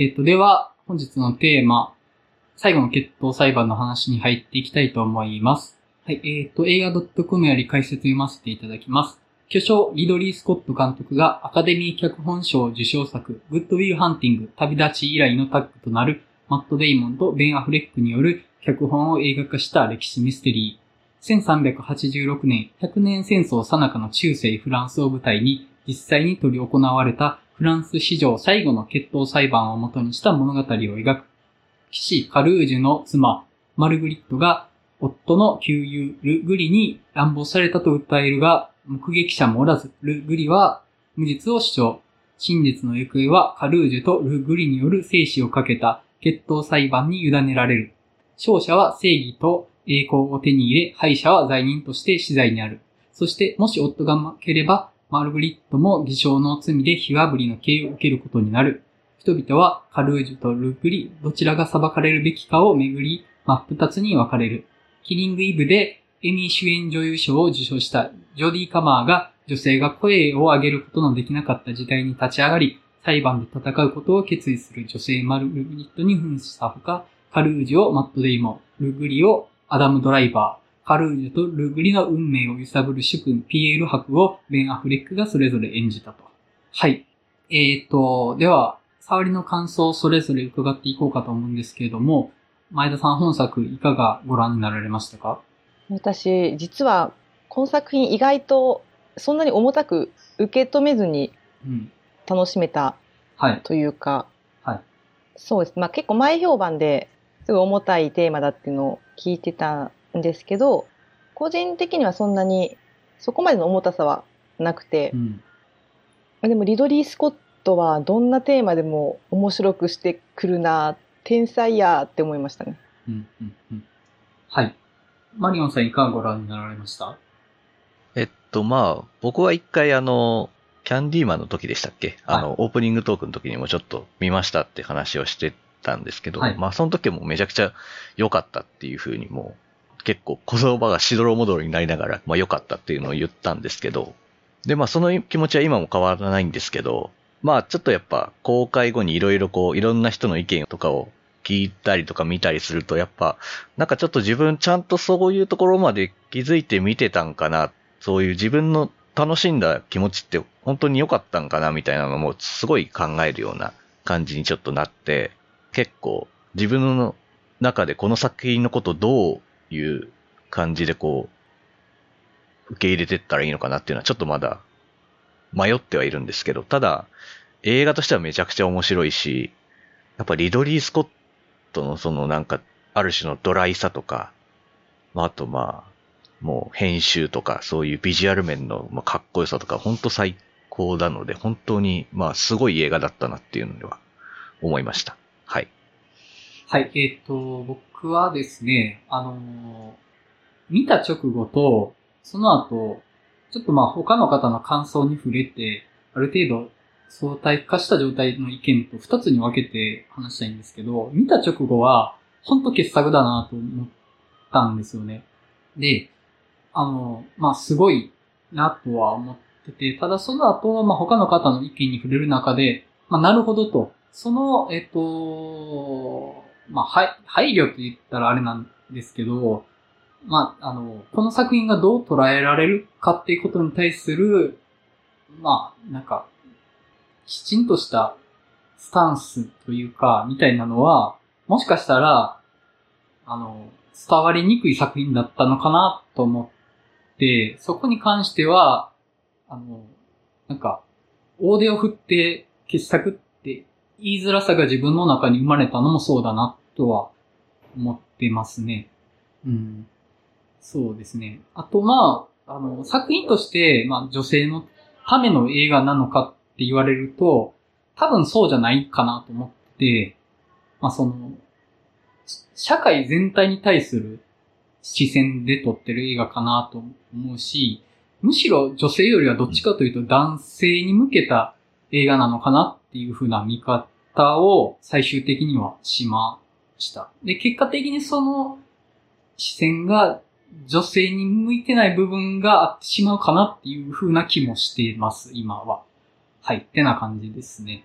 えっ、と、では、本日のテーマ、最後の決闘裁判の話に入っていきたいと思います。はい、えっ、と、映画 .com より解説読ませていただきます。巨匠リドリー・スコット監督がアカデミー脚本賞受賞作、グッドウィル・ハンティング、旅立ち以来のタッグとなるマット・デイモンとベン・アフレックによる脚本を映画化した歴史ミステリー。1386年、100年戦争最中の中世フランスを舞台に実際に執り行われたフランス史上最後の決闘裁判をもとにした物語を描く。騎士カルージュの妻、マルグリットが夫の旧友ルグリに乱暴されたと訴えるが、目撃者もおらず、ルグリは無実を主張。真実の行方はカルージュとルグリによる生死をかけた決闘裁判に委ねられる。勝者は正義と栄光を手に入れ、敗者は罪人として死罪にある。そして、もし夫が負ければ、マルグリットも偽証の罪で火あぶりの刑を受けることになる。人々はカルージュとルグリ、どちらが裁かれるべきかをめぐり、真っ二つに分かれる。キリングイブでエミー主演女優賞を受賞したジョディ・カマーが女性が声を上げることのできなかった時代に立ち上がり、裁判で戦うことを決意する女性マルグリットに扮したほか、カルージュをマット・デイモン、ルグリをアダム・ドライバー、カルージュとルグリの運命を揺さぶる主君ピエール博をベン・アフレックがそれぞれ演じたと。はい。えーと、では、触りの感想をそれぞれ伺っていこうかと思うんですけれども、前田さん本作いかがご覧になられましたか？私、実は、この作品意外とそんなに重たく受け止めずにうん。楽しめたはい。というか、はい。そうです。まあ結構前評判ですごい重たいテーマだっていうのを聞いてたんですけど、個人的にはそんなにそこまでの重たさはなくてう、ん。でもリドリー・スコットはどんなテーマでも面白くしてくるな、天才やって思いましたね。うん。うん。うん。はい。マリオンさんいかがご覧になられました？えっと、まあ、僕は一回あの、キャンディーマンの時でしたっけ？あの、はいオープニングトークの時にもちょっと見ましたって話をしてたんですけど、はいまあその時もめちゃくちゃ良かったっていうふうにもう、結構小言葉がしどろもどろになりながら、まあ良かったっていうのを言ったんですけど、で、まあその気持ちは今も変わらないんですけど、まあちょっとやっぱ公開後にいろいろこう、いろんな人の意見とかを聞いたりとか見たりすると、やっぱ、なんかちょっと自分ちゃんとそういうところまで気づいて見てたんかな、そういう自分の楽しんだ気持ちって本当に良かったんかなみたいなのもすごい考えるような感じにちょっとなって、結構自分の中でこの作品のことどういう感じでこう、受け入れてったらいいのかなっていうのはちょっとまだ迷ってはいるんですけど、ただ映画としてはめちゃくちゃ面白いし、やっぱリドリー・スコットのそのなんか、ある種のドライさとか、まあ、あとまあ、もう編集とか、そういうビジュアル面のかっこよさとか、本当最高なので、本当にまあ、すごい映画だったなっていうのでは思いました。はい。はい。えっ、と、僕僕はですね、あのー見た直後と、その後、ちょっとまあ他の方の感想に触れて、ある程度相対化した状態の意見と二つに分けて話したいんですけど、見た直後は、本当傑作だなと思ったんですよね。で、あの、まあすごいなとは思ってて、ただその後、まあ他の方の意見に触れる中で、まあなるほどと、その、えっと、まあ、はい、配慮と言ったらあれなんですけど、まあ、あの、この作品がどう捉えられるかっていうことに対する、まあ、なんか、きちんとしたスタンスというか、みたいなのは、もしかしたら、あの、伝わりにくい作品だったのかなと思って、そこに関しては、あの、なんか、大手を振って傑作って言いづらさが自分の中に生まれたのもそうだなとは思ってますね。うん。そうですね。あとまあ、あの、作品として、まあ女性のための映画なのかって言われると、多分そうじゃないかなと思って、まあその、社会全体に対する視線で撮ってる映画かなと思うし、むしろ女性よりはどっちかというと男性に向けた映画なのかなっていう風な見方を最終的にはしました。で、結果的にその視線が女性に向いてない部分があってしまうかなっていう風な気もしています、今は。はい、ってな感じですね。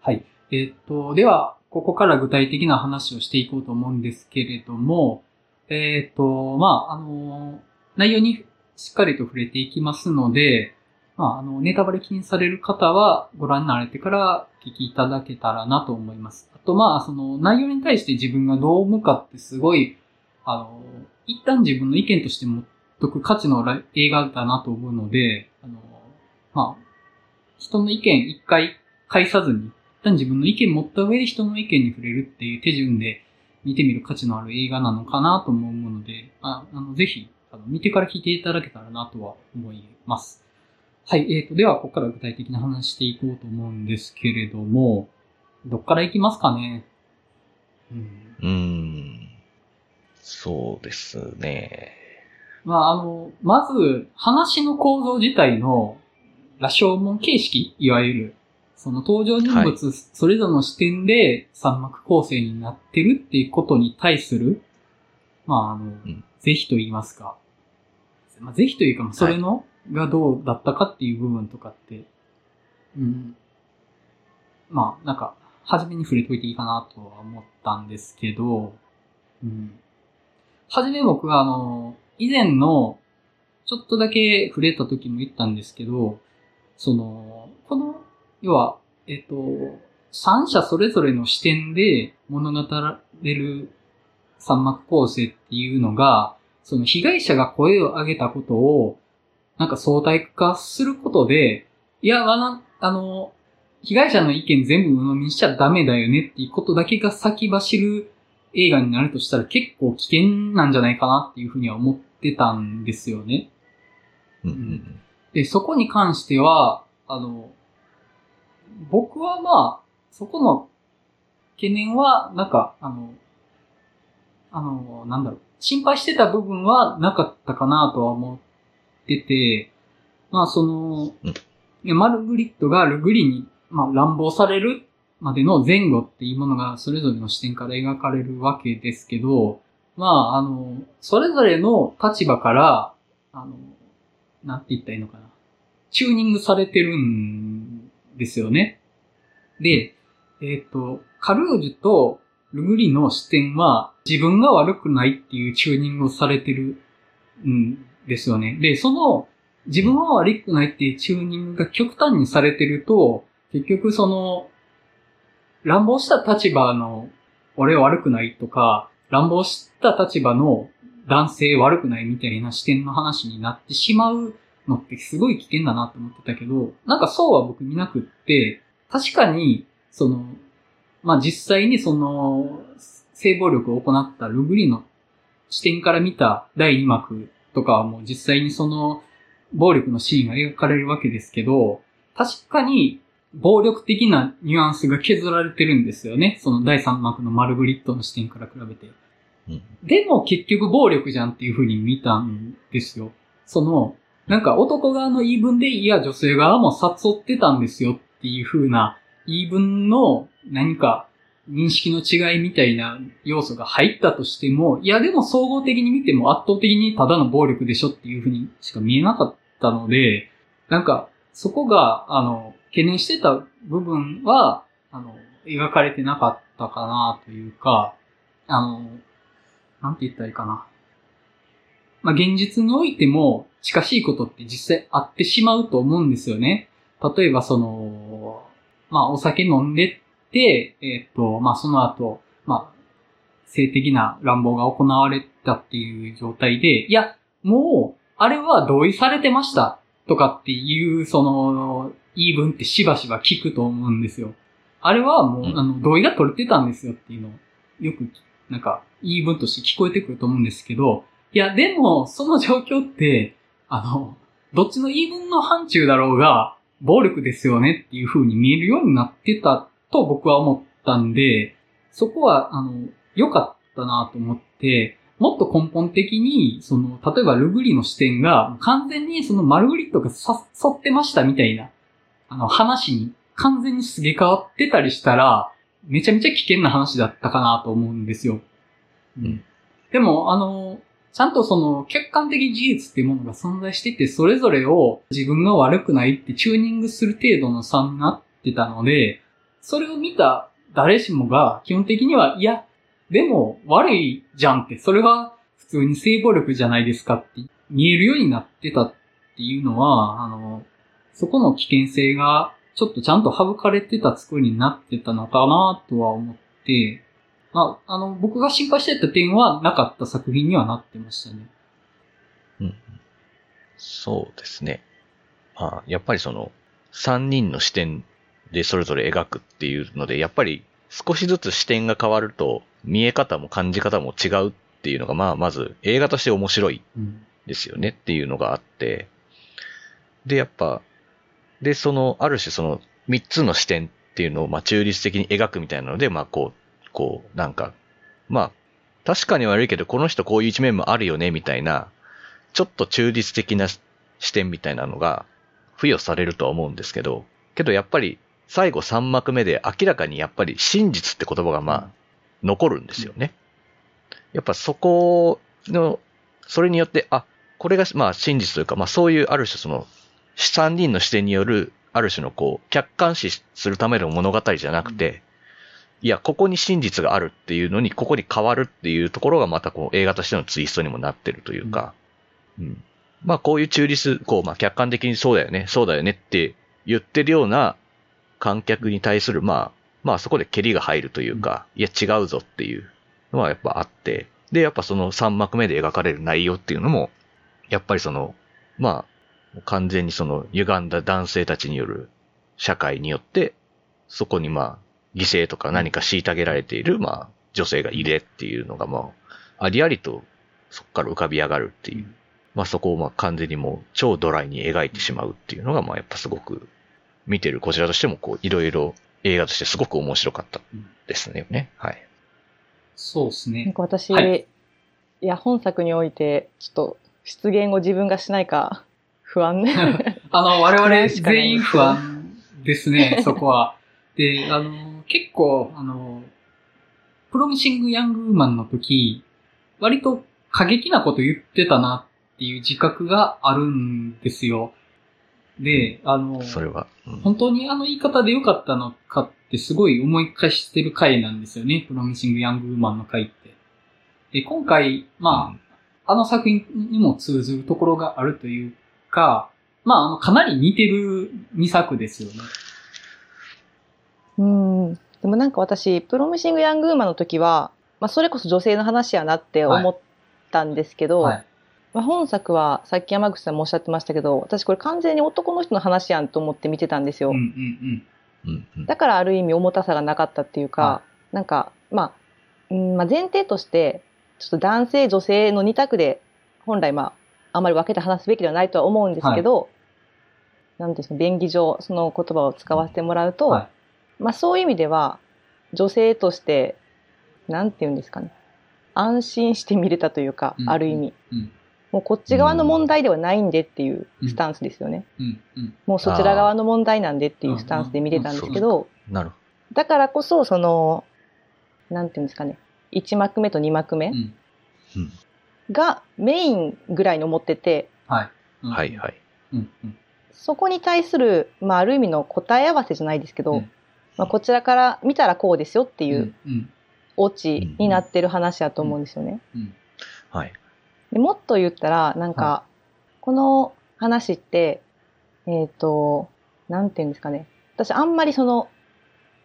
はい。ええっ、と、では、ここから具体的な話をしていこうと思うんですけれども、えっ、と、まあ、あの、内容にしっかりと触れていきますので、まあ、あの、ネタバレ気にされる方はご覧になられてから聞きいただけたらなと思います。あと、まあ、その内容に対して自分がどう思うかってすごい、あの、一旦自分の意見として持っとく価値の映画だなと思うので、あの、まあ、人の意見一回返さずに、一旦自分の意見持った上で人の意見に触れるっていう手順で見てみる価値のある映画なのかなと思うので、ああのぜひあの見てから聞いていただけたらなとは思います。はい、えーと、では、ここから具体的な話していこうと思うんですけれども、どっから行きますかね？うん。うーん。そうですね。まあ、あの、まず、話の構造自体の、羅生門形式いわゆる、その登場人物それぞれの視点で三幕構成になってるっていうことに対する、まあ、あの、うん、是非と言いますか、まあ、是非というか、それの、がどうだったかっていう部分とかって、うん。まあ、なんか、初めに触れといていいかなとは思ったんですけど、うん。はじめ僕はあの、以前の、ちょっとだけ触れた時も言ったんですけど、その、この、要は、えっと、三者それぞれの視点で物語られる三幕構成っていうのが、その被害者が声を上げたことを、なんか相対化することで、いや、あの、あの、被害者の意見全部鵜呑みにしちゃダメだよねっていうことだけが先走る映画になるとしたら結構危険なんじゃないかなっていうふうには思ってたんですよね。うん、で、そこに関しては、あの、僕はまあ、そこの懸念は、なんか、あの、あの、なんだろう、心配してた部分はなかったかなとは思ってて、まあその、マルグリットがルグリに、まあ乱暴されるまでの前後っていうものがそれぞれの視点から描かれるわけですけど、まああの、それぞれの立場から、あの、なんて言ったらいいのかな。チューニングされてるんですよね。で、えっ、ー、と、カルージュとルグリの視点は自分が悪くないっていうチューニングをされてるんですよね。で、その自分は悪くないっていうチューニングが極端にされてると、結局その、乱暴した立場の俺悪くないとか、乱暴した立場の男性悪くないみたいな視点の話になってしまうのってすごい危険だなと思ってたけど、なんかそうは僕見なくって、確かに、その、まあ、実際にその、性暴力を行ったルグリの視点から見た第2幕とかはもう実際にその、暴力のシーンが描かれるわけですけど、確かに暴力的なニュアンスが削られてるんですよね。その第3幕のマルグリットの視点から比べて。うん、でも結局暴力じゃんっていう風に見たんですよ。その、なんか男側の言い分で、いや女性側も誘ってたんですよっていう風な言い分の何か認識の違いみたいな要素が入ったとしても、いやでも総合的に見ても圧倒的にただの暴力でしょっていう風にしか見えなかったので、なんかそこが、あの、懸念してた部分は、あの、描かれてなかったかなというか、あの、なんて言ったらいいかな。まあ、現実においても近しいことって実際あってしまうと思うんですよね。例えばその、まあ、お酒飲んでて、えっ、ー、と、まあ、その後、まあ、性的な乱暴が行われたっていう状態で、いや、もう、あれは同意されてましたとかっていう、その、言い分ってしばしば聞くと思うんですよ。あれはもう、あの、同意が取れてたんですよっていうのを、よく、なんか、言い分として聞こえてくると思うんですけど、いや、でも、その状況って、あの、どっちの言い分の範疇だろうが、暴力ですよねっていう風に見えるようになってたと僕は思ったんで、そこは、あの、良かったなと思って、もっと根本的に、その、例えばルグリの視点が完全にそのマルグリットが誘ってましたみたいな、あの話に完全にすげ替わってたりしたら、めちゃめちゃ危険な話だったかなと思うんですよ。うん。でも、あの、ちゃんとその客観的事実っていうものが存在してて、それぞれを自分が悪くないってチューニングする程度の差になってたので、それを見た誰しもが基本的には、いや、でも悪いじゃんって、それは普通に性暴力じゃないですかって見えるようになってたっていうのは、あの、そこの危険性がちょっとちゃんと省かれてた作りになってたのかなとは思って、まあ、あの、僕が心配してた点はなかった作品にはなってましたね。うん。そうですね。まあ、やっぱりその、三人の視点でそれぞれ描くっていうので、やっぱり少しずつ視点が変わると、見え方も感じ方も違うっていうのが、まあ、まず映画として面白いうん。ですよねっていうのがあって、で、やっぱ、で、その、ある種その、三つの視点っていうのを、まあ、中立的に描くみたいなので、まあ、こう、こう、なんか、まあ、確かに悪いけど、この人こういう一面もあるよね、みたいな、ちょっと中立的な視点みたいなのが、付与されるとは思うんですけど、けどやっぱり、最後3幕目で明らかにやっぱり真実って言葉がまあ、残るんですよね。やっぱそこの、それによって、あ、これがまあ真実というか、まあそういうある種その、三人の視点による、ある種のこう、客観視するための物語じゃなくて、いや、ここに真実があるっていうのに、ここに変わるっていうところがまたこう、映画としてのツイストにもなってるというか、うん。まあこういう中立、こう、まあ客観的にそうだよね、そうだよねって言ってるような観客に対する、まあ、まあそこで蹴りが入るというか、いや違うぞっていうのはやっぱあって、で、やっぱその3幕目で描かれる内容っていうのも、やっぱりその、まあ、完全にその歪んだ男性たちによる社会によって、そこにまあ、犠牲とか何か虐げられている、まあ、女性がいれっていうのがまあ、ありありとそこから浮かび上がるっていう。まあそこをまあ完全にもう超ドライに描いてしまうっていうのがまあやっぱすごく見てるこちらとしてもこういろいろ映画としてすごく面白かったですね。はい。そうですね。なんか私、、はいや、本作において、ちょっと出現を自分がしないか 不安ね。あの、我々全員不安ですね、そこは。で、あの、結構、あの、プロミシング・ヤング・ウーマンの時、割と過激なこと言ってたなっていう自覚があるんですよ。で、あの、それは。うん本当にあの言い方で良かったのかってすごい思い返してる回なんですよね。プロミシング・ヤング・ウーマンの回って。で、今回、まあ、あの作品にも通ずるところがあるというか、まあ、あの、かなり似てる2作ですよね。うん。でもなんか私、プロミシング・ヤング・ウーマンの時は、まあそれこそ女性の話やなって思ったんですけど、はい。まあ、本作はさっき山口さんもおっしゃってましたけど、私これ完全に男の人の話やんと思って見てたんですよ。うんうんうん。うんだからある意味重たさがなかったっていうか、はなんか、まあ、うんまあ、前提として、ちょっと男性、女性の二択で、本来まあ、あまり分けて話すべきではないとは思うんですけど、なんていうんですか、便宜上、その言葉を使わせてもらうと、はまあそういう意味では、女性として、なんていうんですかね、安心して見れたというか、うんある意味。うんもうこっち側の問題ではないんでっていうスタンスですよね。うん。うん。もうそちら側の問題なんでっていうスタンスで見れたんですけど、なるほだからこそ、その、なんていうんですかね、1幕目と2幕目がメインぐらいに思ってて、はい。うん。はいはい。うんうん。そこに対する、まあ、ある意味の答え合わせじゃないですけど、うん。まあ、こちらから見たらこうですよっていううんオチになってる話だと思うんですよね。うん。はい。でもっと言ったら、なんか、はこの話って、えっ、と、なんていうんですかね。私あんまりその、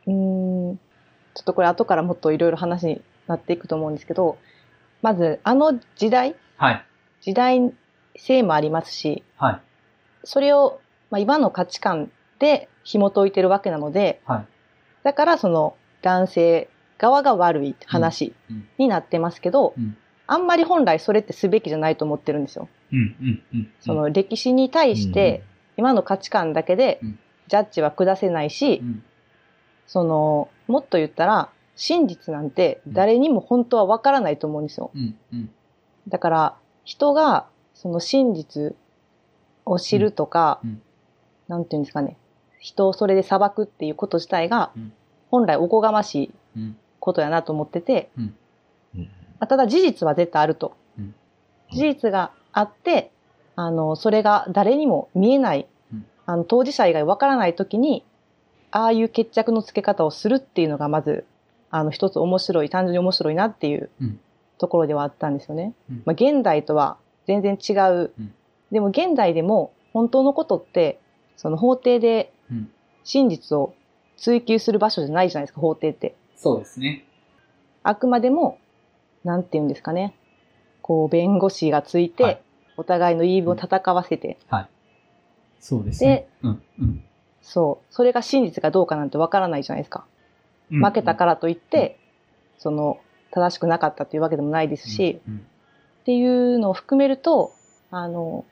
うーん、ちょっとこれ後からもっといろいろ話になっていくと思うんですけど、まず、あの時代、はい。時代性もありますし、はい。それを、まあ、今の価値観で紐解いてるわけなので、はい。だからその男性側が悪い話うんになってますけど、うんあんまり本来それってすべきじゃないと思ってるんですよ。うんうんうん。その歴史に対して、今の価値観だけでうん。ジャッジは下せないし、うん、その、もっと言ったら、真実なんて誰にも本当はわからないと思うんですよ。うんうん。だから、人がその真実を知るとか、なんていうんですかね、人をそれで裁くっていうこと自体がうん、本来おこがましいうん。ことやなと思ってて、うんまあただ事実は絶対あると。うん事実があって、あの、それが誰にも見えない、うんあの、当事者以外わからないときに、ああいう決着のつけ方をするっていうのがまず、あの、一つ面白い、単純に面白いなっていううんところではあったんですよね。うんまあ、現代とは全然違う。うんでも現代でも本当のことって、その法廷でうん真実を追求する場所じゃないじゃないですか、法廷って。そうですね。あくまでも、なんて言うんですかね。こう、弁護士がついて、はいお互いの言い分を戦わせて、そうですね。うん。うんそう、それが真実かどうかなんてわからないじゃないですか。うん。負けたからといって、その、正しくなかったっていうわけでもないですし、うん、っていうのを含めると、あの、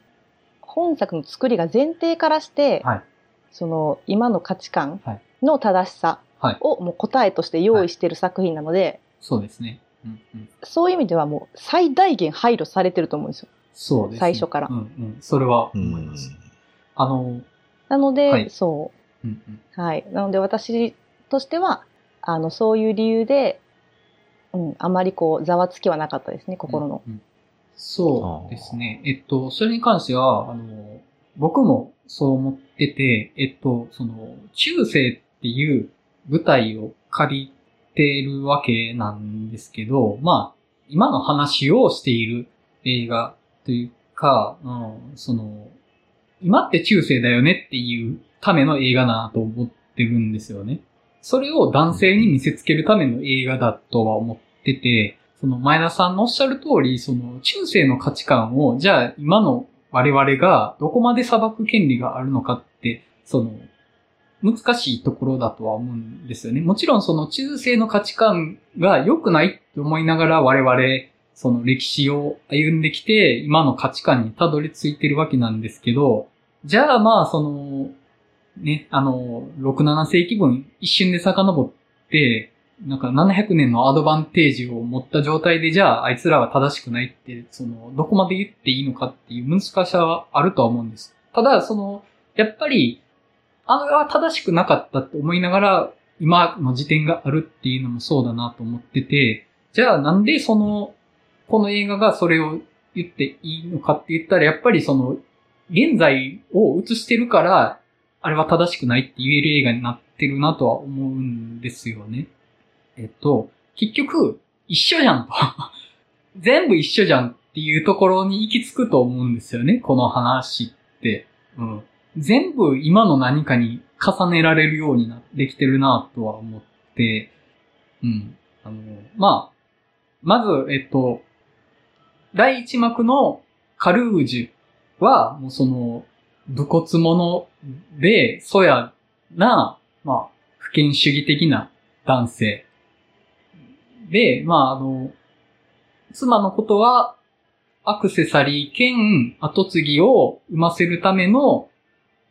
本作の作りが前提からして、はいその、今の価値観はいの正しさはいをもう答えとして用意してる作品なので、そうですね。そういう意味ではもう最大限配慮されてると思うんですよ。そうですね。最初からうんうん。それはう思います。ん。あの、なので、はいそうんうん。う。はい。なので私としては、あの、そういう理由で、うん、あまりこう、ざわつきはなかったですね、心の。うんうんそうですね。えっと、それに関しては、あの、僕もそう思ってて、えっと、その、中世っていう舞台を借りているわけなんですけど、まあ、今の話をしている映画というか、うん、その、今って中世だよねっていうための映画だなと思ってるんですよね。それを男性に見せつけるための映画だとは思ってて、その前田さんのおっしゃる通り、その中世の価値観を、じゃあ今の我々がどこまで裁く権利があるのかって、その、難しいところだとは思うんですよね。もちろんその中世の価値観が良くないって思いながら我々、その歴史を歩んできて、今の価値観にたどり着いてるわけなんですけど、じゃあまあその、ね、あの、6、7世紀分一瞬で遡って、なんか700年のアドバンテージを持った状態で、じゃああいつらは正しくないって、その、どこまで言っていいのかっていう難しさはあるとは思うんです。ただ、その、やっぱり、あれは正しくなかったって思いながら、今の時点があるっていうのもそうだなと思ってて、じゃあなんでその、この映画がそれを言っていいのかって言ったら、やっぱりその、現在を映してるから、あれは正しくないって言える映画になってるなとは思うんですよね。えっと、結局、一緒じゃんと。全部一緒じゃんっていうところに行き着くと思うんですよね、この話って。うん。全部今の何かに重ねられるようになできてるなとは思って、うん。あの、まあ、まず、えっと、第一幕のカルージュは、もうその、武骨者で、そやな、まあ、不権主義的な男性。で、まあ、あの、妻のことは、アクセサリー兼後継ぎを生ませるための、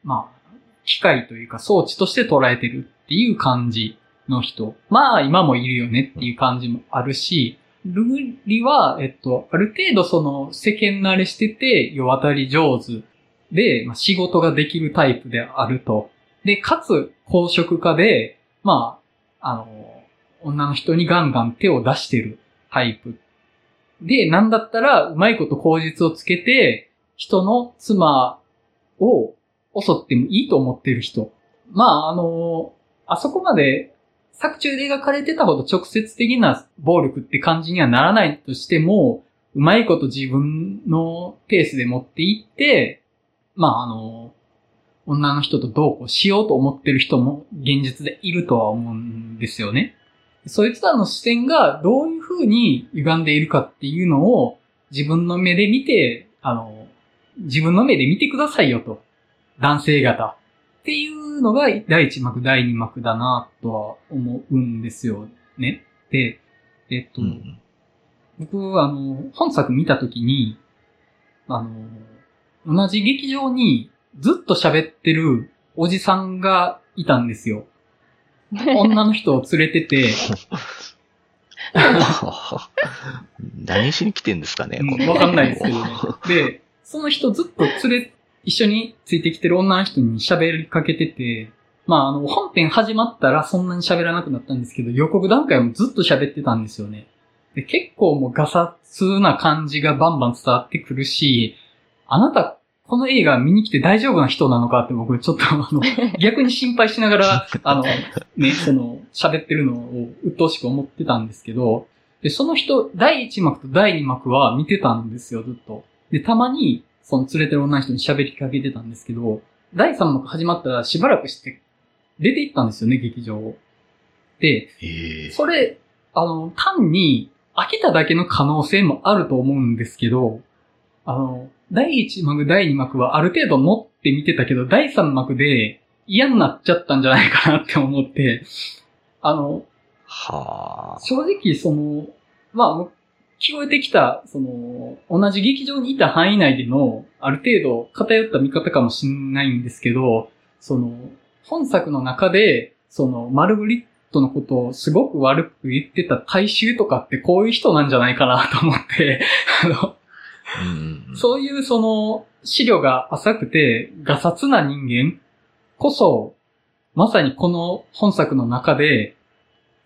まあ、機械というか装置として捉えてるっていう感じの人。まあ、今もいるよねっていう感じもあるし、ルーリは、えっと、ある程度その世間慣れしてて、世渡り上手で、まあ、仕事ができるタイプであると。で、かつ、公職家で、まあ、あの、女の人にガンガン手を出してるタイプ。で、なんだったら、うまいこと口実をつけて、人の妻を襲ってもいいと思ってる人。まあ、あの、あそこまで作中で描かれてたほど直接的な暴力って感じにはならないとしても、うまいこと自分のペースで持っていって、まあ、あの、女の人とどうこうしようと思ってる人も現実でいるとは思うんですよね。そいつらの視点がどういう風に歪んでいるかっていうのを自分の目で見て、あの、自分の目で見てくださいよと。男性方。っていうのが第一幕、第二幕だなとは思うんですよね。で、えっと、うん僕、あの、本作見たときに、あの、同じ劇場にずっと喋ってるおじさんがいたんですよ。女の人を連れてて、何しに来てんですかね、わかんないですけどね。で、その人ずっと連れ、一緒についてきてる女の人に喋りかけてて、まあ、あの、本編始まったらそんなに喋らなくなったんですけど、予告段階もずっと喋ってたんですよね。で結構もうガサツな感じがバンバン伝わってくるし、あなた、この映画見に来て大丈夫な人なのかって僕ちょっとあの、逆に心配しながら、あの、ね、その、喋ってるのを鬱陶しく思ってたんですけど、で、その人、第1幕と第2幕は見てたんですよ、ずっと。で、たまに、その連れてる女の人に喋りかけてたんですけど、第3幕始まったらしばらくして出て行ったんですよね、劇場を。で、ええそれ、あの、単に飽きただけの可能性もあると思うんですけど、あの、第1幕、第2幕はある程度持って見てたけど、第3幕で嫌になっちゃったんじゃないかなって思って、あの、はあ。正直その、まあ、聞こえてきた、その、同じ劇場にいた範囲内での、ある程度偏った見方かもしれないんですけど、その、本作の中で、その、マルグリットのことをすごく悪く言ってた大衆とかってこういう人なんじゃないかなと思って、あの、そういうその、資料が浅くて、ガサツな人間こそ、まさにこの本作の中で、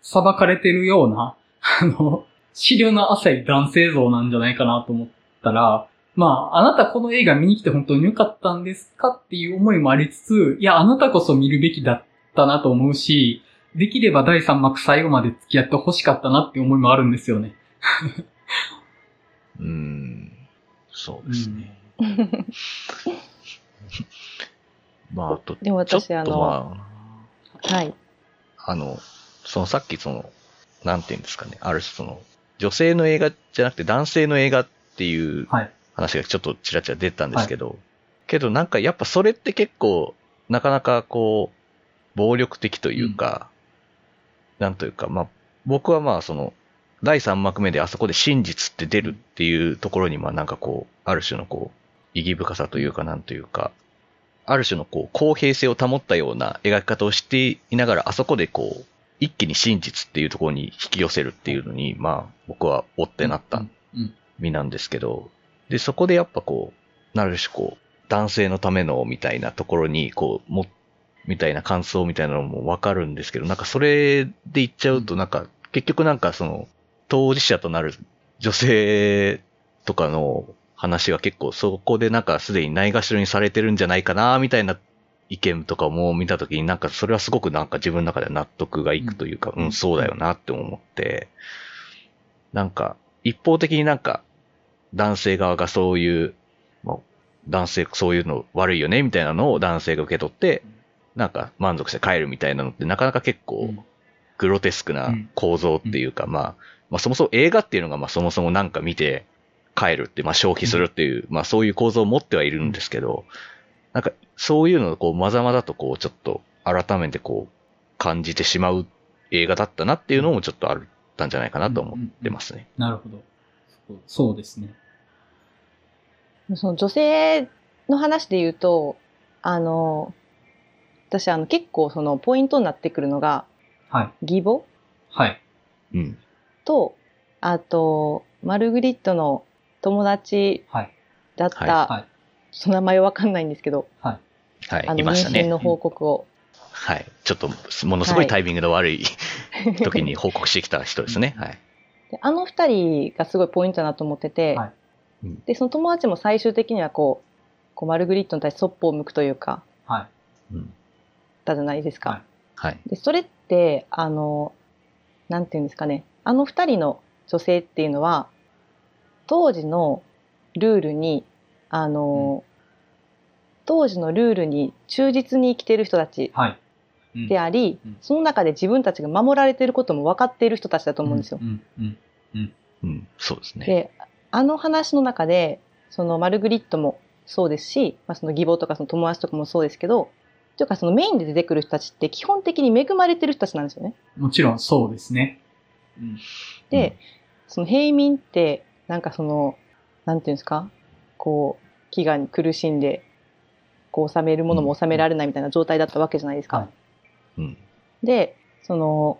裁かれてるような、あの、資料の浅い男性像なんじゃないかなと思ったら、まあ、あなたこの映画見に来て本当に良かったんですかっていう思いもありつつ、いや、あなたこそ見るべきだったなと思うし、できれば第3幕最後まで付き合って欲しかったなっていう思いもあるんですよね。うん。そうですね。まあ、あと、でもちょっと私あのまはい。あ、あの、そのさっきその、なんていうんですかね、ある種その、女性の映画じゃなくて男性の映画っていうはい。話がちょっとちらちら出てたんですけど、けどなんかやっぱそれって結構、なかなかこう、暴力的というか、なんというか、まあ、僕はまあその、第3幕目であそこで真実って出るっていうところに、まあなんかこう、ある種のこう、意義深さというかなんというか、ある種のこう、公平性を保ったような描き方をしていながら、あそこでこう、一気に真実っていうところに引き寄せるっていうのに、まあ僕は追ってなったうん。身なんですけど、で、そこでやっぱこう、なる種こう、男性のためのみたいなところに、こう、も、みたいな感想みたいなのもわかるんですけど、なんかそれで言っちゃうと、なんか、結局なんかその、当事者となる女性とかの話が結構そこでなんかすでにないがしろにされてるんじゃないかな、みたいな意見とかも見たときになんかそれはすごくなんか自分の中では納得がいくというか、うん。うん、そうだよなって思って、なんか、一方的になんか、男性側がそういう、まあ、男性そういうの悪いよねみたいなのを男性が受け取って、なんか満足して帰るみたいなのってなかなか結構うん。グロテスクな構造っていうか、まあ、まあそもそも映画っていうのがまあそもそもなんか見て帰るって、まあ消費するっていう、まあそういう構造を持ってはいるんですけど、なんかそういうのをこうまざまざとこうちょっと改めてこう感じてしまう映画だったなっていうのもちょっとあったんじゃないかなと思ってますね。なるほど。そうそうですね。その女性の話で言うと、あの、私あの結構そのポイントになってくるのが、はい。義母はい。うん。と、あと、マルグリットの友達はい。だった、はい。その名前わかんないんですけど、はい。はい、あのいましたね。妊娠の報告を。はい。ちょっと、ものすごいタイミングの悪い時に報告してきた人ですね。はい。であの二人がすごいポイントだなと思ってて、はいうんで、その友達も最終的にはこう、こうマルグリットに対してそっぽを向くというか、はい。うん。たじゃないですか。はいはい。で、それって、あの、なんていうんですかね、あの二人の女性っていうのは、当時のルールに、あの、当時のルールに忠実に生きている人たちはい。うんであり、うんその中で自分たちが守られていることも分かっている人たちだと思うんですよ。うん。うん。うん。そうですね。で、あの話の中で、そのマルグリットもそうですし、まあ、その義母とかその友達とかもそうですけど、というかそのメインで出てくる人たちって基本的に恵まれてる人たちなんですよね。もちろんそうですね。うん。で、その平民って、なんかその、なんていうんですか、こう、飢餓に苦しんで、こう収めるものも収められないみたいな状態だったわけじゃないですか。はいうん。で、その、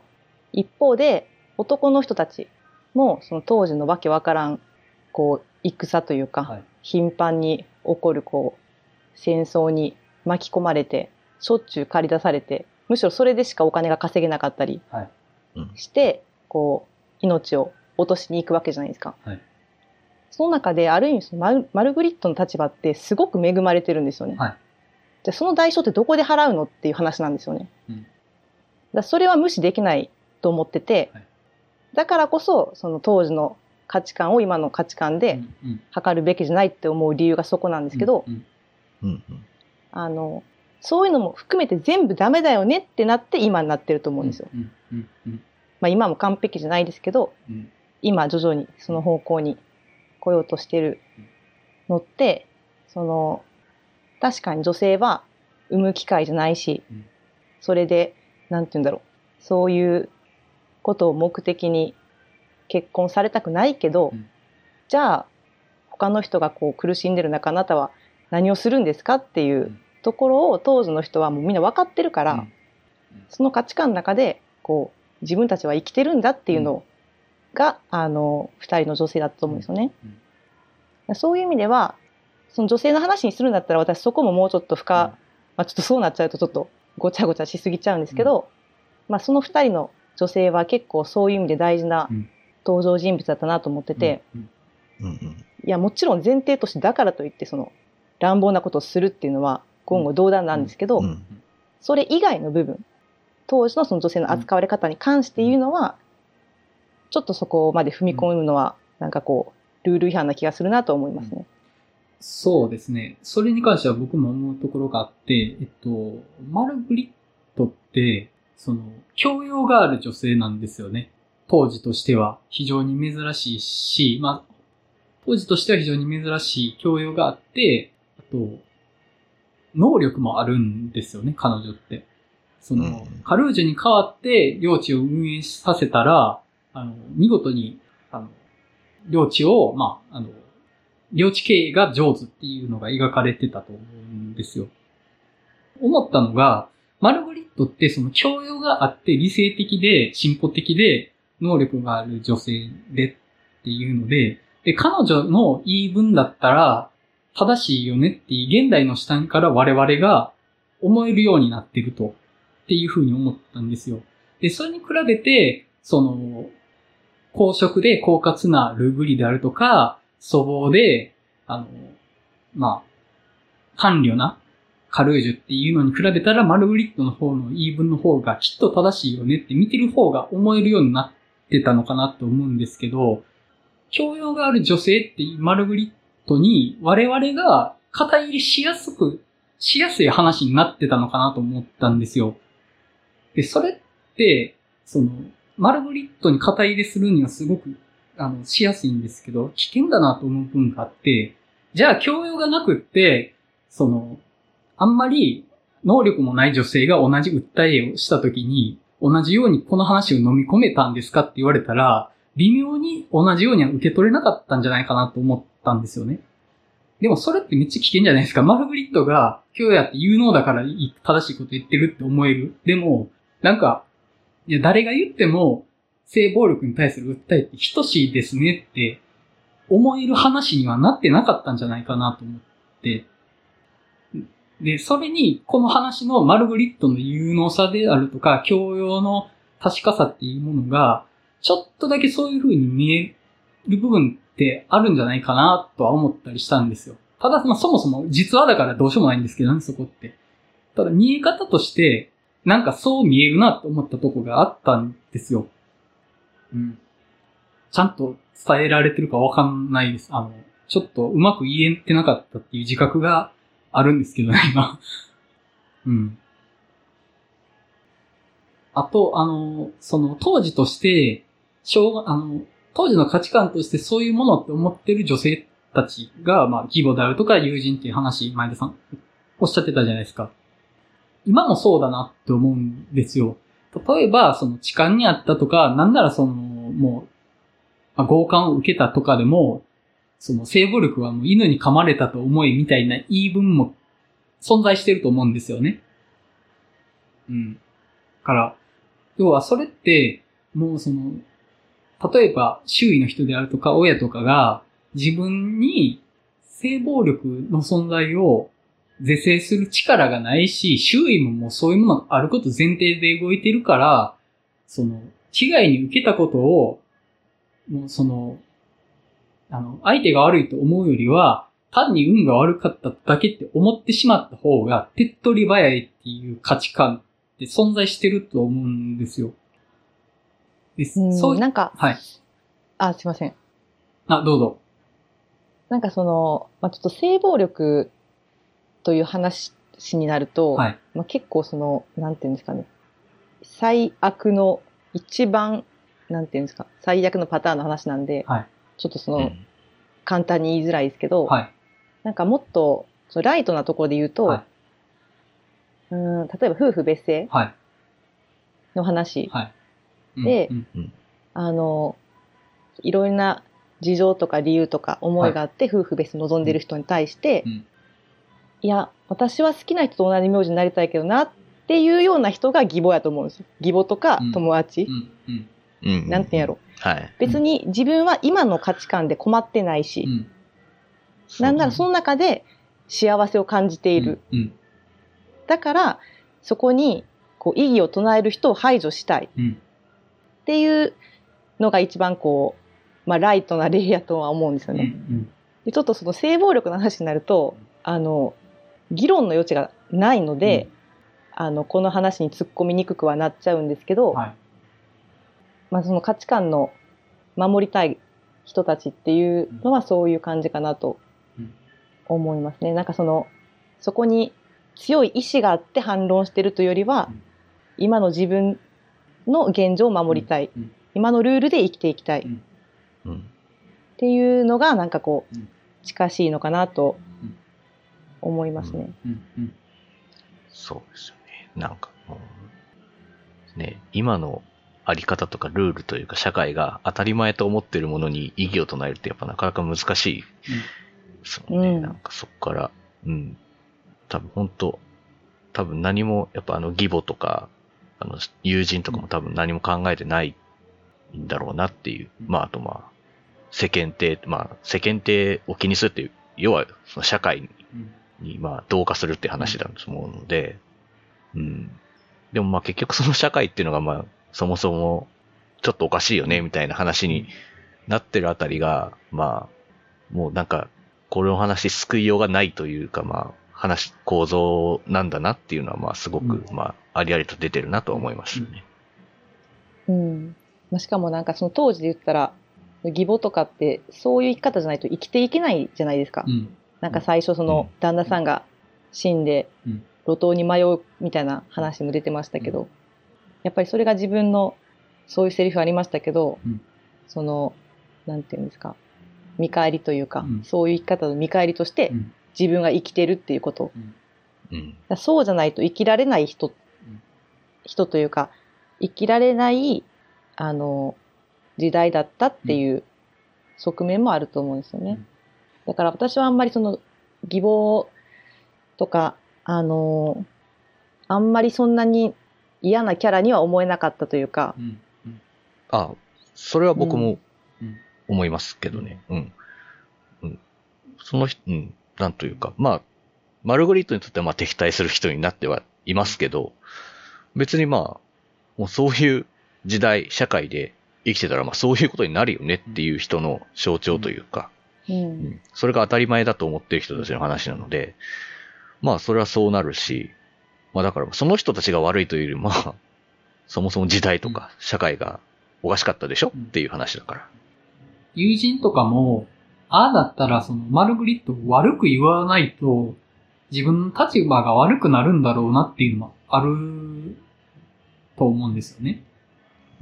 一方で、男の人たちも、その当時のわけわからん、こう、戦というか、はい。頻繁に起こる、こう、戦争に巻き込まれて、しょっちゅう借り出されて、むしろそれでしかお金が稼げなかったりはい。うん。して、こう、命を落としに行くわけじゃないですか。はいその中である意味そのマルマルグリットの立場ってすごく恵まれてるんですよね。はい。じゃあその代償ってどこで払うのっていう話なんですよね。うん。だそれは無視できないと思ってて、はい。だからこそその当時の価値観を今の価値観で測るべきじゃないって思う理由がそこなんですけど、あのそういうのも含めて全部ダメだよねってなって今になってると思うんですよ。まあ今も完璧じゃないですけど、うん。今徐々にその方向に来ようとしてるのって、その、確かに女性は産む機会じゃないしうん、それで、なんて言うんだろう、そういうことを目的に結婚されたくないけど、うん。じゃあ、他の人がこう苦しんでる中、あなたは何をするんですかっていううん。ところを当時の人はもうみんな分かってるから、うんその価値観の中で、こう、自分たちは生きてるんだっていうのが、あの、二人の女性だったと思うんですよね。そういう意味では、その女性の話にするんだったら、私そこももうちょっと深、うん。まあちょっとそうなっちゃうとちょっとごちゃごちゃしすぎちゃうんですけど、まあその二人の女性は結構そういう意味で大事なうん。登場人物だったなと思ってて、うん。うん。うんいや、もちろん前提としてだからといって、その乱暴なことをするっていうのは言語道断なんですけど、うん。それ以外の部分、当時のその女性の扱われ方に関して言うのは、ちょっとそこまで踏み込むのは、なんかこう、ルール違反な気がするなと思いますね。そうですね。それに関しては僕も思うところがあって、えっと、マルグリットって、その、教養がある女性なんですよね。当時としては非常に珍しいし、まあ、当時としては非常に珍しい教養があって、あと、能力もあるんですよね、彼女って。その、うんカルージュに代わって領地を運営させたら、あの、見事に、あの、領地を、まあ、あの、領地経営が上手っていうのが描かれてたと思うんですよ。思ったのが、マルグリットってその教養があって理性的で進歩的で能力がある女性でっていうので、で、彼女の言い分だったら正しいよねっていう現代の視点から我々が思えるようになってるとっていうふうに思ったんですよ。で、それに比べて、その、公職で狡猾なルーグリであるとか、粗暴で、あの、まあ、伴侶なカルージュっていうのに比べたら、マルグリットの方の言い分の方がきっと正しいよねって見てる方が思えるようになってたのかなと思うんですけど、教養がある女性ってマルグリットに我々が肩入れしやすく、しやすい話になってたのかなと思ったんですよ。で、それって、その、マルグリットに肩入れするにはすごく、あの、しやすいんですけど、危険だなと思う部分があって、じゃあ教養がなくって、その、あんまり能力もない女性が同じ訴えをしたときに、同じようにこの話を飲み込めたんですかって言われたら、微妙に同じようには受け取れなかったんじゃないかなと思ったんですよね。でもそれってめっちゃ危険じゃないですか。マルグリットが今日やって有能だから正しいこと言ってるって思える。でも、なんか、いや、誰が言っても性暴力に対する訴えって等しいですねって思える話にはなってなかったんじゃないかなと思って。で、それに、この話のマルグリットの有能さであるとか、教養の確かさっていうものが、ちょっとだけそういう風に見える部分ってあるんじゃないかなとは思ったりしたんですよ。ただ、まあそもそも実話だからどうしようもないんですけどね、そこって。ただ見え方として、なんかそう見えるなと思ったとこがあったんですよ。うん。ちゃんと伝えられてるかわかんないです。あの、ちょっとうまく言えてなかったっていう自覚があるんですけどね、今。うん。あと、あの、その当時として、小学、あの、当時の価値観としてそういうものって思ってる女性たちが、まあ、義母であるとか友人っていう話、前田さん、おっしゃってたじゃないですか。今もそうだなって思うんですよ。例えば、その痴漢にあったとか、なんならその、もう、まあ、強姦を受けたとかでも、その性暴力はもう犬に噛まれたと思いみたいな言い分も存在してると思うんですよね。うん。から、要はそれって、もうその、例えば周囲の人であるとか親とかが自分に性暴力の存在を是正する力がないし、周囲ももうそういうものがあること前提で動いてるから、その、被害に受けたことを、もうその、あの、相手が悪いと思うよりは、単に運が悪かっただけって思ってしまった方が、手っ取り早いっていう価値観って存在してると思うんですよ。です。うんそうなんか、はい。あ、すいません。あ、どうぞ。なんかその、まあ、ちょっと性暴力という話になると、はい。まあ、結構その、なんていうんですかね、最悪の一番、なんていうんですか、最悪のパターンの話なんで、はい。ちょっとそうの、ん。簡単に言いづらいですけど、はい。なんかもっと、そのライトなところで言うと、はうーん例えば夫婦別姓はい。の話、はい。うん。でうん。あの、いろいろな事情とか理由とか思いがあって、夫婦別姓望んでる人に対して、うんいや、私は好きな人と同じ名字になりたいけどなっていうような人が義母やと思うんですよ。義母とかうん友達。うん。うん。うん。なんていうんやろ。はい。別に自分は今の価値観で困ってないし、うん。なんならその中で幸せを感じている。うん。だから、そこにこう意義を唱える人を排除したいうん。っていうのが一番こう、まあライトな例やとは思うんですようん。うね。ん。でちょっとその性暴力の話になると、あの、議論の余地がないので、あの、この話に突っ込みにくくはなっちゃうんですけど、はい。まあその価値観の守りたい人たちっていうのはそういう感じかなとうん思いますね。なんかその、そこに強い意志があって反論してるというよりは、うん今の自分の現状を守りたい。うん今のルールで生きていきたいっうんうん。ていうのがなんかこううん、近しいのかなとうん思いますね。うん。うん。そうですよね。なんかもう、ね、今のあり方とかルールというか社会が当たり前と思ってるものに意義を唱えるってやっぱなかなか難しいですもんね。うんなんかそこから、うん。多分本当多分何も、やっぱあの義母とか、あの友人とかも多分何も考えてないんだろうなっていう。うんまああとまあ、世間体、まあ世間体を気にするっていう、要はその社会うん。に、まあ、同化するって話だと思うので、うん。でもまあ結局その社会っていうのがまあ、そもそもちょっとおかしいよね、みたいな話になってるあたりが、まあ、もうなんか、これの話救いようがないというか、まあ、話、構造なんだなっていうのは、まあ、すごく、うんまあ、ありありと出てるなとは思いますよね。うん。まあしかもなんかその当時で言ったら、義母とかってそういう生き方じゃないと生きていけないじゃないですか。うん。なんか最初その旦那さんが死んでうん。路頭に迷うみたいな話も出てましたけど、やっぱりそれが自分のそういうセリフありましたけど、うん。その、なんていうんですか、見返りというか、うん。そういう生き方の見返りとしてうん。自分が生きてるっていうこと。そうじゃないと生きられない人、ん。人というか、生きられない、あの、時代だったっていう側面もあると思うんですよね。うんだから私はあんまりその、義母とか、あの、あんまりそんなに嫌なキャラには思えなかったというか、うん。うん。あ、それは僕もうん思いますけどね。うん。うん。その人、うん。なんというか、まあ、マルグリットにとってはまあ敵対する人になってはいますけど、別にまあ、もうそういう時代、社会で生きてたらまあそういうことになるよねっていう人の象徴というか、う。うんんそれが当たり前だと思ってる人たちの話なので、まあそれはそうなるし、まあだからその人たちが悪いというより、まあ、そもそも時代とか社会がおかしかったでしょ？うんっていう話だから。友人とかも、ああだったらそのマルグリットを悪く言わないと、自分の立場が悪くなるんだろうなっていうのもあると思うんですよね。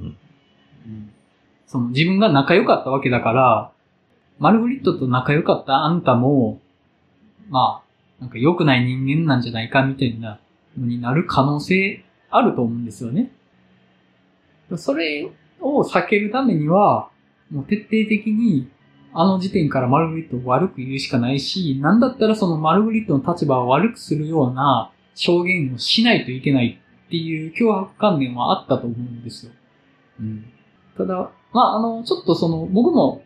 うんうんその自分が仲良かったわけだから、マルグリットと仲良かったあんたも、まあ、なんか良くない人間なんじゃないかみたいなのになる可能性あると思うんですよね。それを避けるためには、もう徹底的に、あの時点からマルグリットを悪く言うしかないし、なんだったらそのマルグリットの立場を悪くするような証言をしないといけないっていう脅迫観念はあったと思うんですよ。うん。ただ、まあ、あの、ちょっとその、僕も、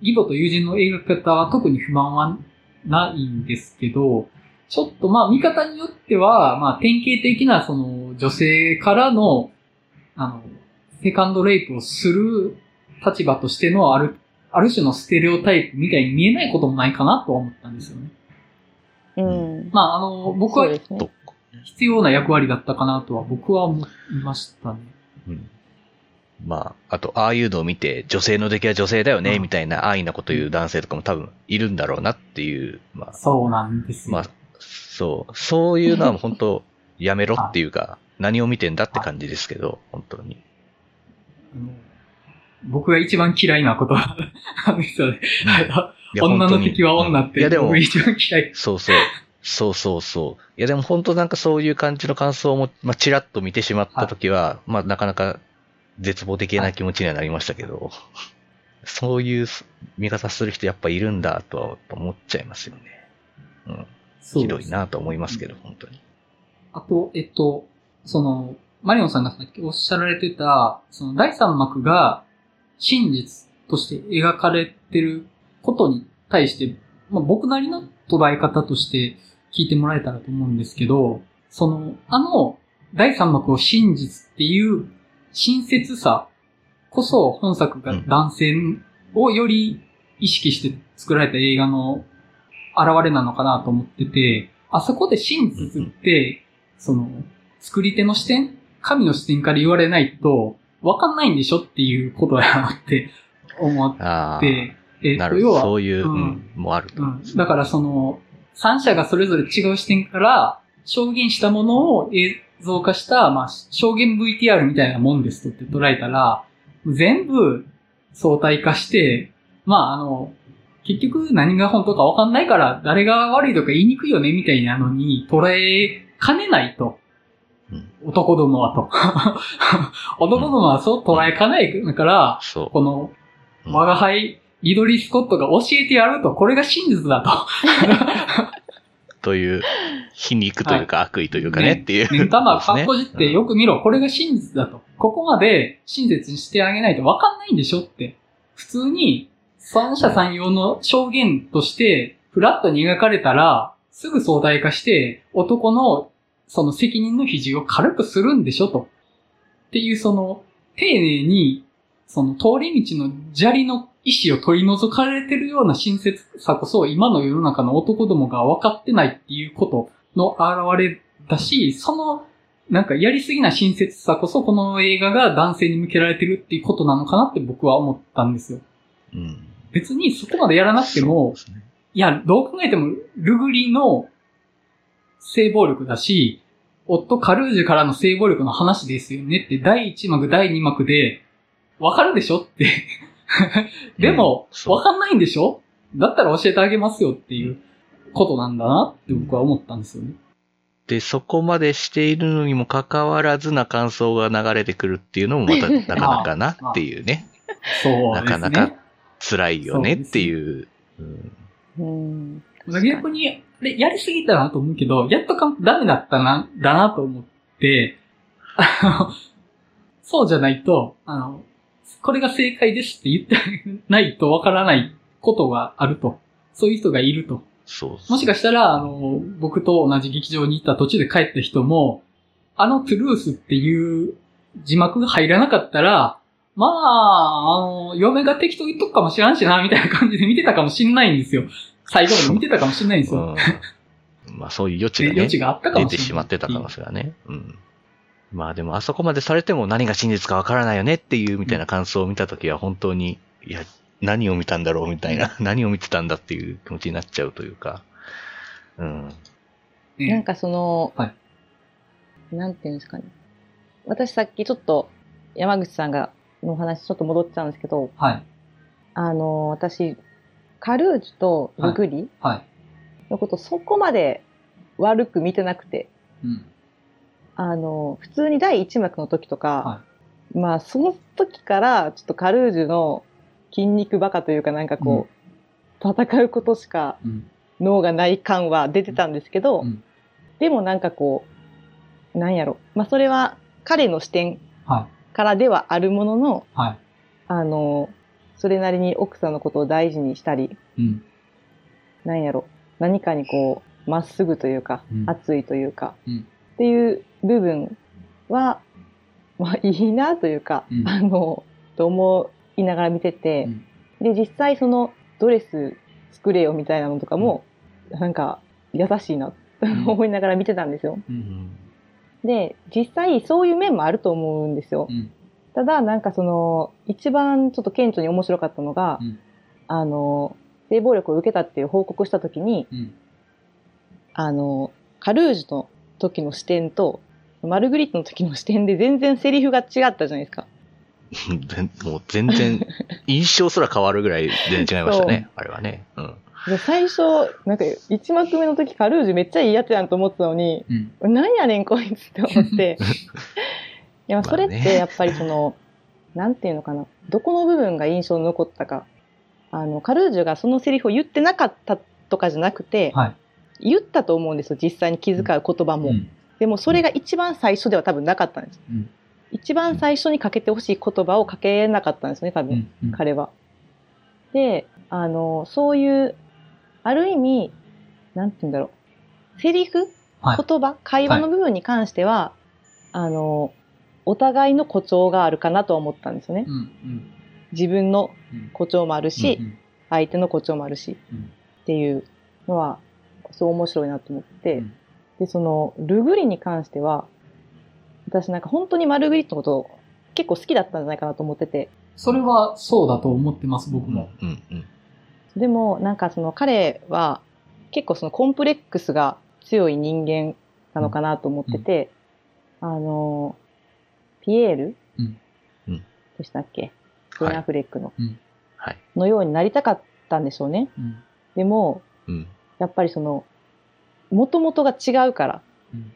義母と友人の描き方は特に不満はないんですけど、ちょっとまあ見方によっては、まあ典型的なその女性からの、あの、セカンドレイプをする立場としてのあるある種のステレオタイプみたいに見えないこともないかなとは思ったんですよね。うん。まあ、あの、僕はそうですねと。必要な役割だったかなとは僕は思いましたね。うんまあ、あと、ああいうのを見て、女性の出来は女性だよね、うんみたいな安易なこと言う男性とかも多分いるんだろうなっていう、まあ、そうなんですよ。まあ、そう、そういうのは本当、やめろっていうか、何を見てんだって感じですけど、本当に。僕が一番嫌いなことは、なんですよね。女の敵は女って、いやでも僕、一番嫌い。そうそう。そうそうそう。いやでも本当なんかそういう感じの感想も、まあ、ちらっと見てしまったときは、まあ、なかなか絶望的な気持ちにはなりましたけど、そういう見方する人やっぱいるんだとは思っちゃいますよね。うん。ひどいなと思いますけど、本当に。あと、えっと、その、マリオンさんがさっきおっしゃられてた、その第三幕が真実として描かれてることに対して、まあ、僕なりの捉え方として聞いてもらえたらと思うんですけど、その、あの、第三幕を真実っていう親切さこそ本作が男性をより意識して作られた映画の現れなのかなと思ってて、あそこで真実って、その、作り手の視点神の視点から言われないと、わかんないんでしょっていうことだなって 思っ。て、えっと。要は、そういう、ううんん、もあるとうん。だからその、三者がそれぞれ違う視点から証言したものを映像化した、まあ、証言 VTR みたいなもんですとって捉えたら、全部相対化して、まああの、結局何が本当かわかんないから誰が悪いとか言いにくいよねみたいなのに捉えかねないと。うん男どもはと。男どもはそう捉えかないから。この、うん我が輩、リドリー・スコットが教えてやると、これが真実だと。という、皮肉というか悪意というかね、っていう。目ん玉そうですねかっこじってよく見ろ、これが真実だと。ここまで真実にしてあげないとわかんないんでしょって。普通に、三者三様の証言として、フラットに描かれたら、すぐ相対化して、男の、その責任の比重を軽くするんでしょと。っていう、その、丁寧に、その通り道の砂利の意思を取り除かれてるような親切さこそ、今の世の中の男どもが分かってないっていうことの現れだし、その、なんかやりすぎな親切さこそ、この映画が男性に向けられてるっていうことなのかなって僕は思ったんですよ。うん。別にそこまでやらなくても、ねいや、どう考えても、ルグリの性暴力だし、夫カルージュからの性暴力の話ですよねって、第1幕、第2幕で、わかるでしょって。でもわかんないんでしょ？だったら教えてあげますよっていうことなんだなって僕は思ったんですよね。で、そこまでしているのにもかかわらずな感想が流れてくるっていうのもまたなかなかなっていうね。そうね。なかなか辛いよねっていう。うんうん。逆に、あれ、やりすぎたなと思うけど、やっとかダメだったな、だなと思って、あの、そうじゃないと、あの、これが正解ですって言ってないとわからないことがあると。そういう人がいると。そう。もしかしたら、あの、僕と同じ劇場に行った途中で帰った人も、あのトゥルースっていう字幕が入らなかったら、まあ、あの、嫁が適当言っとくかもしらんしな、みたいな感じで見てたかもしんないんですよ。最後まで見てたかもしんないんですよ。うん、まあそういう余地でがね 余地があったか出もしれない。てしまってた可能性がね。うん。まあでもあそこまでされても何が真実かわからないよねっていうみたいな感想を見たときは本当に、いや、何を見たんだろうみたいな、何を見てたんだっていう気持ちになっちゃうというか。うん。ねなんかその、はいなんていうんですかね。私さっきちょっと山口さんがのお話ちょっと戻っちゃうんですけど、はい。あの、私、カルージュとルグリはい。のことそこまで悪く見てなくて、うん。あの、普通に第一幕の時とか、はまあその時からちょっとカルージュの筋肉バカというかなんかこう、戦うことしかうん。脳がない感は出てたんですけど、うんでもなんかこう、なんやろ。まあそれは彼の視点はからではあるものの、い。はい。あの、それなりに奥さんのことを大事にしたり、うん。なんやろ。何かにこう、まっすぐというか、うん熱いというか、うんっていう部分は、まあいいなというか、うんあの、と思いながら見てて、うんで、実際そのドレス作れよみたいなのとかも、なんか優しいなと思いながら見てたんですよ。う。うんん。で、実際そういう面もあると思うんですよ。うん。ただ、なんかその、一番ちょっと顕著に面白かったのが、うんあの、性暴力を受けたっていう報告した時に、うん。あの、カルージュの時の視点と、マルグリットの時の視点で全然セリフが違ったじゃないですか。全 もう全然、印象すら変わるぐらい全然違いましたね。あれはね。うん。で最初、なんか1幕目の時カルージュめっちゃいいやつやんと思ってたのに、うん。なんやねんこいつって思って。いや、それってやっぱりその、なんていうのかな。どこの部分が印象に残ったか。あの、カルージュがそのセリフを言ってなかったとかじゃなくて、はい。言ったと思うんですよ。実際に気遣う言葉も。うん。でもそれが一番最初では多分なかったんです。うん。一番最初にかけてほしい言葉をかけなかったんですね、多分。うん。うん。彼は。で、あの、そういう、ある意味、なんて言うんだろう。セリフ？はい。言葉、会話の部分に関しては、あの、お互いの誇張があるかなとは思ったんですよね。うん。うん。自分のうん。誇張もあるし、うん相手の誇張もあるし、うんっていうのは、そう面白いなと思って、うんで、その、ルグリに関しては、私なんか本当にマルグリットのこと結構好きだったんじゃないかなと思ってて、それはそうだと思ってます、僕も。うん。うん。でも、なんかその彼は結構そのコンプレックスが強い人間なのかなと思ってて、あの、ピエール、うんうんでしたっけ？ベンアフレックの、はい。のようになりたかったんでしょうね。うん。でも、うん。やっぱりその、元々が違うから、うん。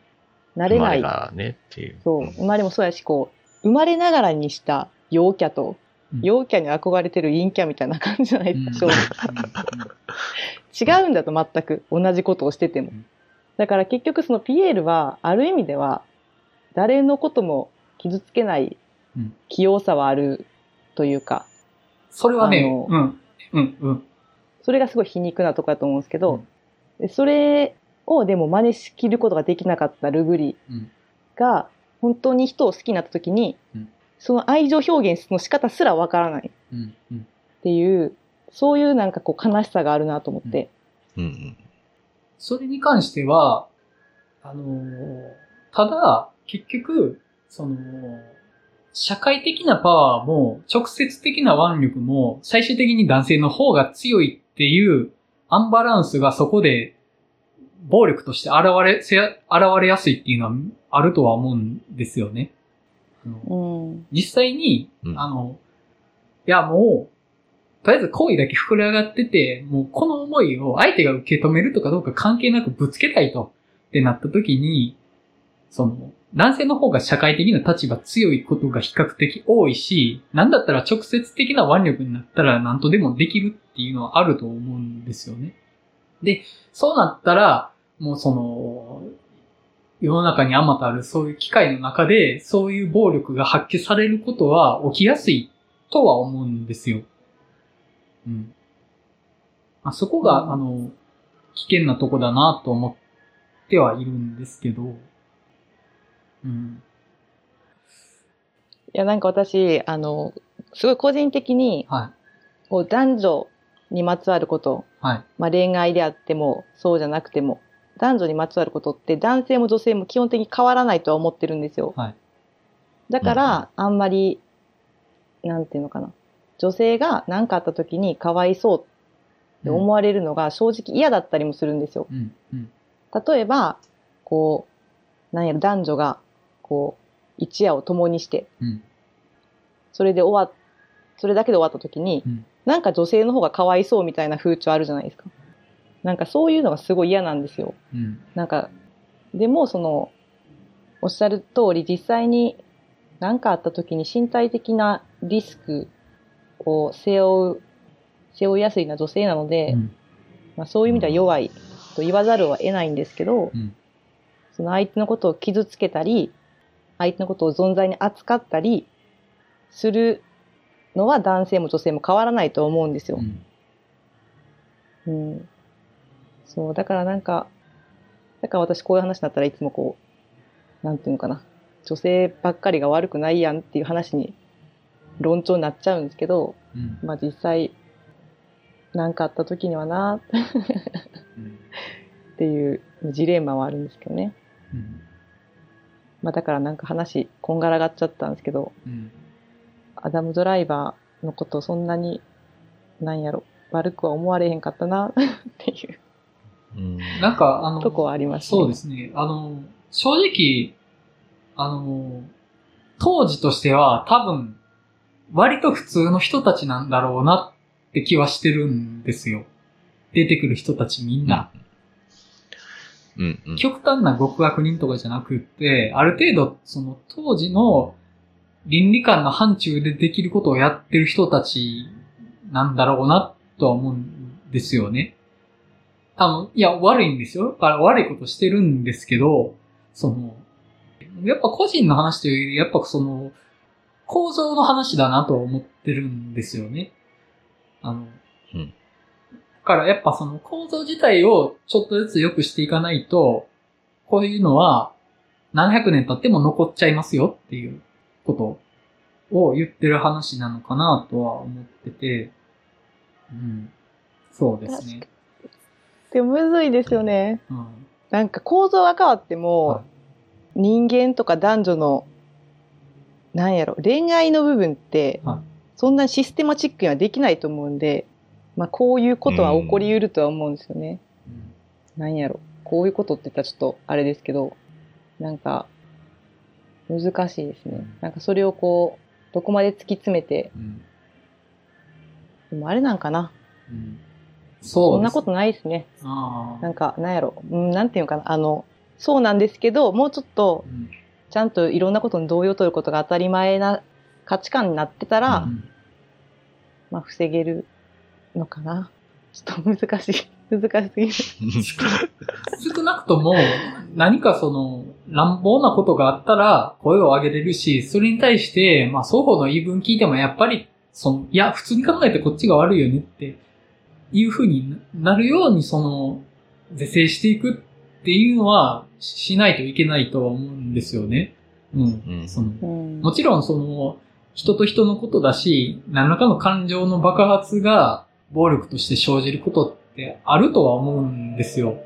なれない。生まれがね、っていう。そう、生まれもそうやし、こう、生まれながらにした陽キャと、うん陽キャに憧れてる陰キャみたいな感じじゃないですか、正直 違うんだと全く同じことをしててもうん。だから結局そのピエールはある意味では誰のことも傷つけないうん器用さはあるというか、それはねあの、うん。うん。うん。それがすごい皮肉なとこだと思うんですけど、でそれをでも真似しきることができなかったルグリうん。が本当に人を好きになった時に、うんその愛情表現の仕方すらわからないうん。うん。っていう、そういうなんかこう悲しさがあるなと思って。うん。うん。それに関しては、あのーただ、結局、その、社会的なパワーも、直接的な腕力も、最終的に男性の方が強いっていうアンバランスがそこで、暴力として現れ、せ現れやすいっていうのはあるとは思うんですよね。あのうん。実際に、うんあの、いやもう、とりあえず行為だけ膨れ上がってて、もうこの思いを相手が受け止めるとかどうか関係なくぶつけたいと、ってなった時に、その、男性の方が社会的な立場強いことが比較的多いし、なんだったら直接的な腕力になったら何とでもできるっていうのはあると思うんですよね。で、そうなったら、もうその、世の中にあまたあるそういう機会の中で、そういう暴力が発揮されることは起きやすいとは思うんですよ。うん。あそこが、うんあの、危険なとこだなと思ってはいるんですけど、うん。いや、なんか私、あの、すごい個人的に、はこう男女にまつわること、い。はい。まあ恋愛であっても、そうじゃなくても、男女にまつわることって男性も女性も基本的に変わらないとは思ってるんですよ。はい。だから、あんまり、なんていうのかな。女性が何かあった時にかわいそうって思われるのが正直嫌だったりもするんですよ。うん。うん。例えば、こう、なんやろ、男女が、こう、一夜を共にして、うん。それで終わっ、それだけで終わった時に、うんなんか女性の方がかわいそうみたいな風潮あるじゃないですか。なんかそういうのがすごい嫌なんですよ。うん。なんか、でもその、おっしゃる通り実際に何かあった時に身体的なリスクを背負う、背負いやすいな女性なので、うん。まあ、そういう意味では弱いと言わざるを得ないんですけど、うんその相手のことを傷つけたり、相手のことを存在に扱ったりするのは男性も女性も変わらないと思うんですよう。ん。うん。そう、だからなんか、だから私こういう話になったらいつもこう、なんていうのかな、女性ばっかりが悪くないやんっていう話に論調になっちゃうんですけど、うん。まあ実際なんかあった時にはな、うんっていうジレンマはあるんですけどね。うんまあだからなんか話、こんがらがっちゃったんですけど、うんアダムドライバーのことそんなに、なんやろ、悪くは思われへんかったな、っていううんなんか、あの、とこはありますそうですね。あの、正直、あの、当時としては多分、割と普通の人たちなんだろうなって気はしてるんですよ。出てくる人たちみんな。うんうん。極端な極悪人とかじゃなくって、ある程度、その当時の倫理観の範疇でできることをやってる人たちなんだろうなとは思うんですよね。あの、いや、悪いんですよ。あ悪いことしてるんですけど、その、やっぱ個人の話というより、やっぱその、構造の話だなとは思ってるんですよね。あの、うんだからやっぱその構造自体をちょっとずつ良くしていかないと、こういうのは700年経っても残っちゃいますよっていうことを言ってる話なのかなとは思ってて、うん。そうですね。でもむずいですよね。うん。なんか構造が変わっても、はい人間とか男女の、なんやろ、恋愛の部分ってはい、そんなシステマチックにはできないと思うんで、まあこういうことは起こり得るとは思うんですよね。なんやろ、こういうことって言ったらちょっとあれですけど、なんか、難しいですね。なんかそれをこう、どこまで突き詰めて、うん。でもあれなんかな。うん。そそうんです。なことないですね。なんか、なんやろ、うん、なんていうのかな。あの、そうなんですけど、もうちょっとう、んちゃんといろんなことに同意を取ることが当たり前な価値観になってたら、うんまあ、防げるのかな。ちょっと難しい。難しすぎる。少なくとも、何かその、乱暴なことがあったら声を上げれるし、それに対して、まあ、双方の言い分聞いてもやっぱり、その、いや、普通に考えてこっちが悪いよねっていうふうになるように、その、是正していくっていうのはししないといけないとは思うんですよね。うん。うんその、うんもちろんその、人と人のことだし、何らかの感情の爆発が暴力として生じることってあるとは思うんですよ。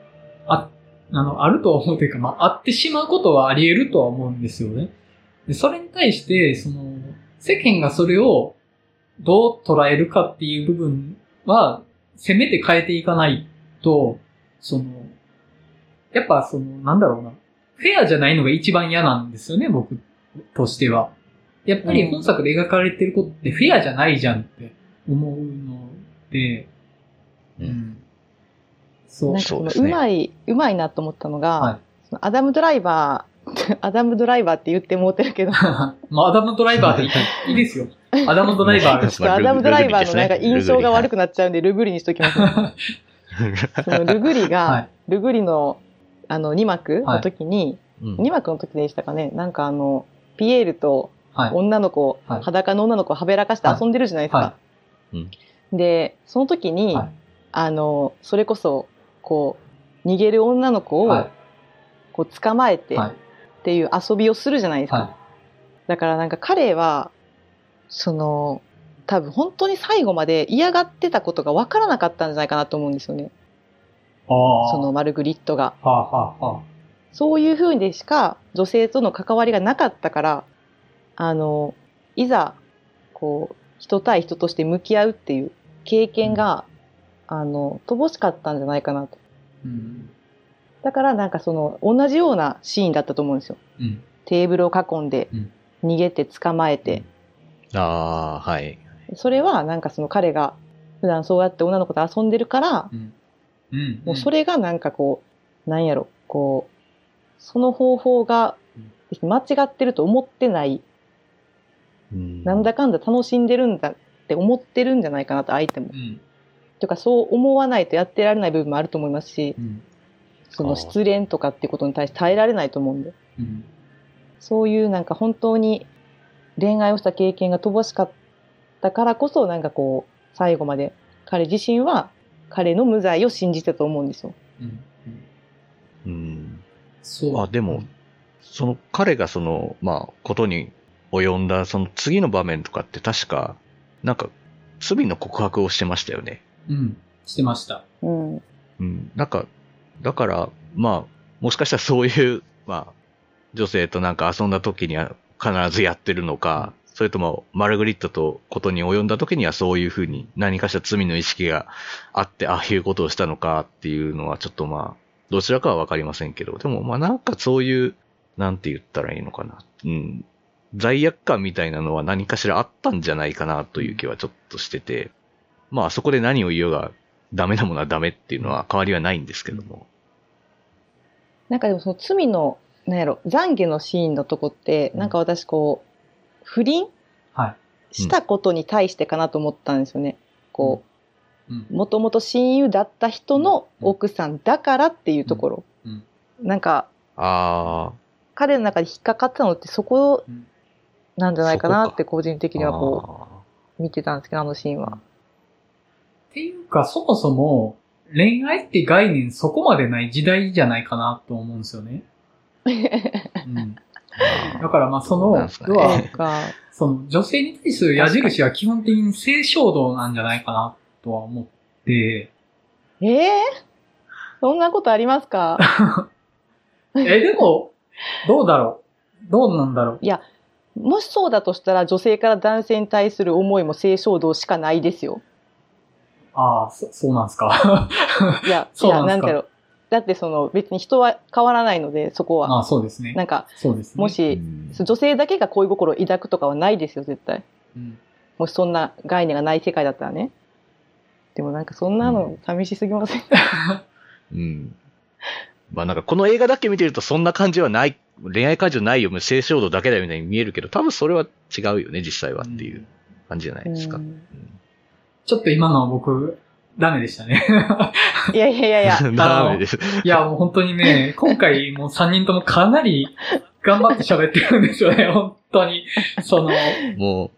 あ、あの、あるとは思うというか、まあ、あってしまうことはあり得るとは思うんですよね。で、それに対して、その、世間がそれをどう捉えるかっていう部分は、せめて変えていかないと、その、やっぱその、なんだろうな。フェアじゃないのが一番嫌なんですよね、僕としては。やっぱり本作で描かれてることってフェアじゃないじゃんって思うので、ううんん。そうなんかそうですねうまい、うまいなと思ったのが、はいそのアダムドライバー、アダムドライバーって言ってもうてるけど、まあ、アダムドライバーって言ったらいいですよ。アダムドライバーです。まあアダムドライバーのなんか印象が悪くなっちゃうんで、ルグリにしときます。そのルグリが、はいルグリのあの2幕の時に、うん2幕の時でしたかね、なんかあの、ピエールとはい。女の子、はい裸の女の子をはべらかして遊んでるじゃないですか。はで、その時に、はいあの、それこそ、こう、逃げる女の子を、はこう捕まえい。てっはい。ていう遊びをするじゃないですか。はだからなんか彼は、その、多分本当に最後まで嫌がってたことが分からなかったんじゃないかなと思うんですよね。そのマルグリットが。はあ、はあ、はそういう風でしか女性との関わりがなかったから、あの、いざ、こう、人対人として向き合うっていう経験が、あの、乏しかったんじゃないかなと。うん。だからなんかその、同じようなシーンだったと思うんですよ。うん。テーブルを囲んでうん、逃げて捕まえて、ああ、はい。それはなんかその彼が普段そうやって女の子と遊んでるから、うん。うん。もうそれがなんかこう、なんやろ、こう、その方法が間違ってると思ってない、うんなんだかんだ楽しんでるんだって思ってるんじゃないかなと、相手もう。ん。とかそう思わないとやってられない部分もあると思いますし、うん。その失恋とかっていうことに対して耐えられないと思うんで、うん。そういうなんか本当に恋愛をした経験が乏しかったからこそ、なんかこう、最後まで彼自身は彼の無罪を信じてたと思うんですよ。うん。うん。そう。あでもその彼がその、まあ、ことに及んだその次の場面とかって確か、なんか、罪の告白をしてましたよね。うん。してました。うん。うん。なんか、だから、まあ、もしかしたらそういう、まあ、女性となんか遊んだ時には必ずやってるのか、それとも、マルグリットとことに及んだ時にはそういうふうに何かしら罪の意識があって、ああいうことをしたのかっていうのはちょっとまあ、どちらかはわかりませんけど、でもまあなんかそういう、なんて言ったらいいのかな。うん。罪悪感みたいなのは何かしらあったんじゃないかなという気はちょっとしてて、まあそこで何を言おうがダメなものはダメっていうのは変わりはないんですけども。なんかでもその罪の、なんやろ、懺悔のシーンのとこって、なんか私こう、不倫はい。したことに対してかなと思ったんですよね。こうもともと親友だった人の奥さんだからっていうところ。うんなんか、あ彼の中で引っかかったのってそこうんなんじゃないかなって個人的あ。にはこあう見てたんですけど、あのシーンは。っていうか、そもそも、恋愛って概念そこまでない時代じゃないかなと思うんですよね。うん。ー だからまあその、要はその女性に対する矢印は基本的に性衝動なんじゃないかなとは思って、ええそんなことありますか？え、でも、どうだろう？どうなんだろう？もしそうだとしたら女性から男性に対する思いも性衝動しかないですよ。ああ、そそうなんですか。いや、そうなんだろう。だってその別に人は変わらないので、そこは。まあそうですねな。んか、そうですね。うもし、ん女性だけが恋心を抱くとかはないですよ、絶対。うん、もしそんな概念がない世界だったらね。でもなんかそんなの寂しすぎません？うん。まあなんかこの映画だけ見てるとそんな感じはない、恋愛感情ないよ、性衝動だけだよみたいに見えるけど、多分それは違うよね、実際はっていう感じじゃないですか。ううんんちょっと今のは僕、ダメでしたね。いやいやいやいや。ダメです。いや、もう本当にね、今回もう3人ともかなり頑張って喋ってるんですよね、本当に。その、も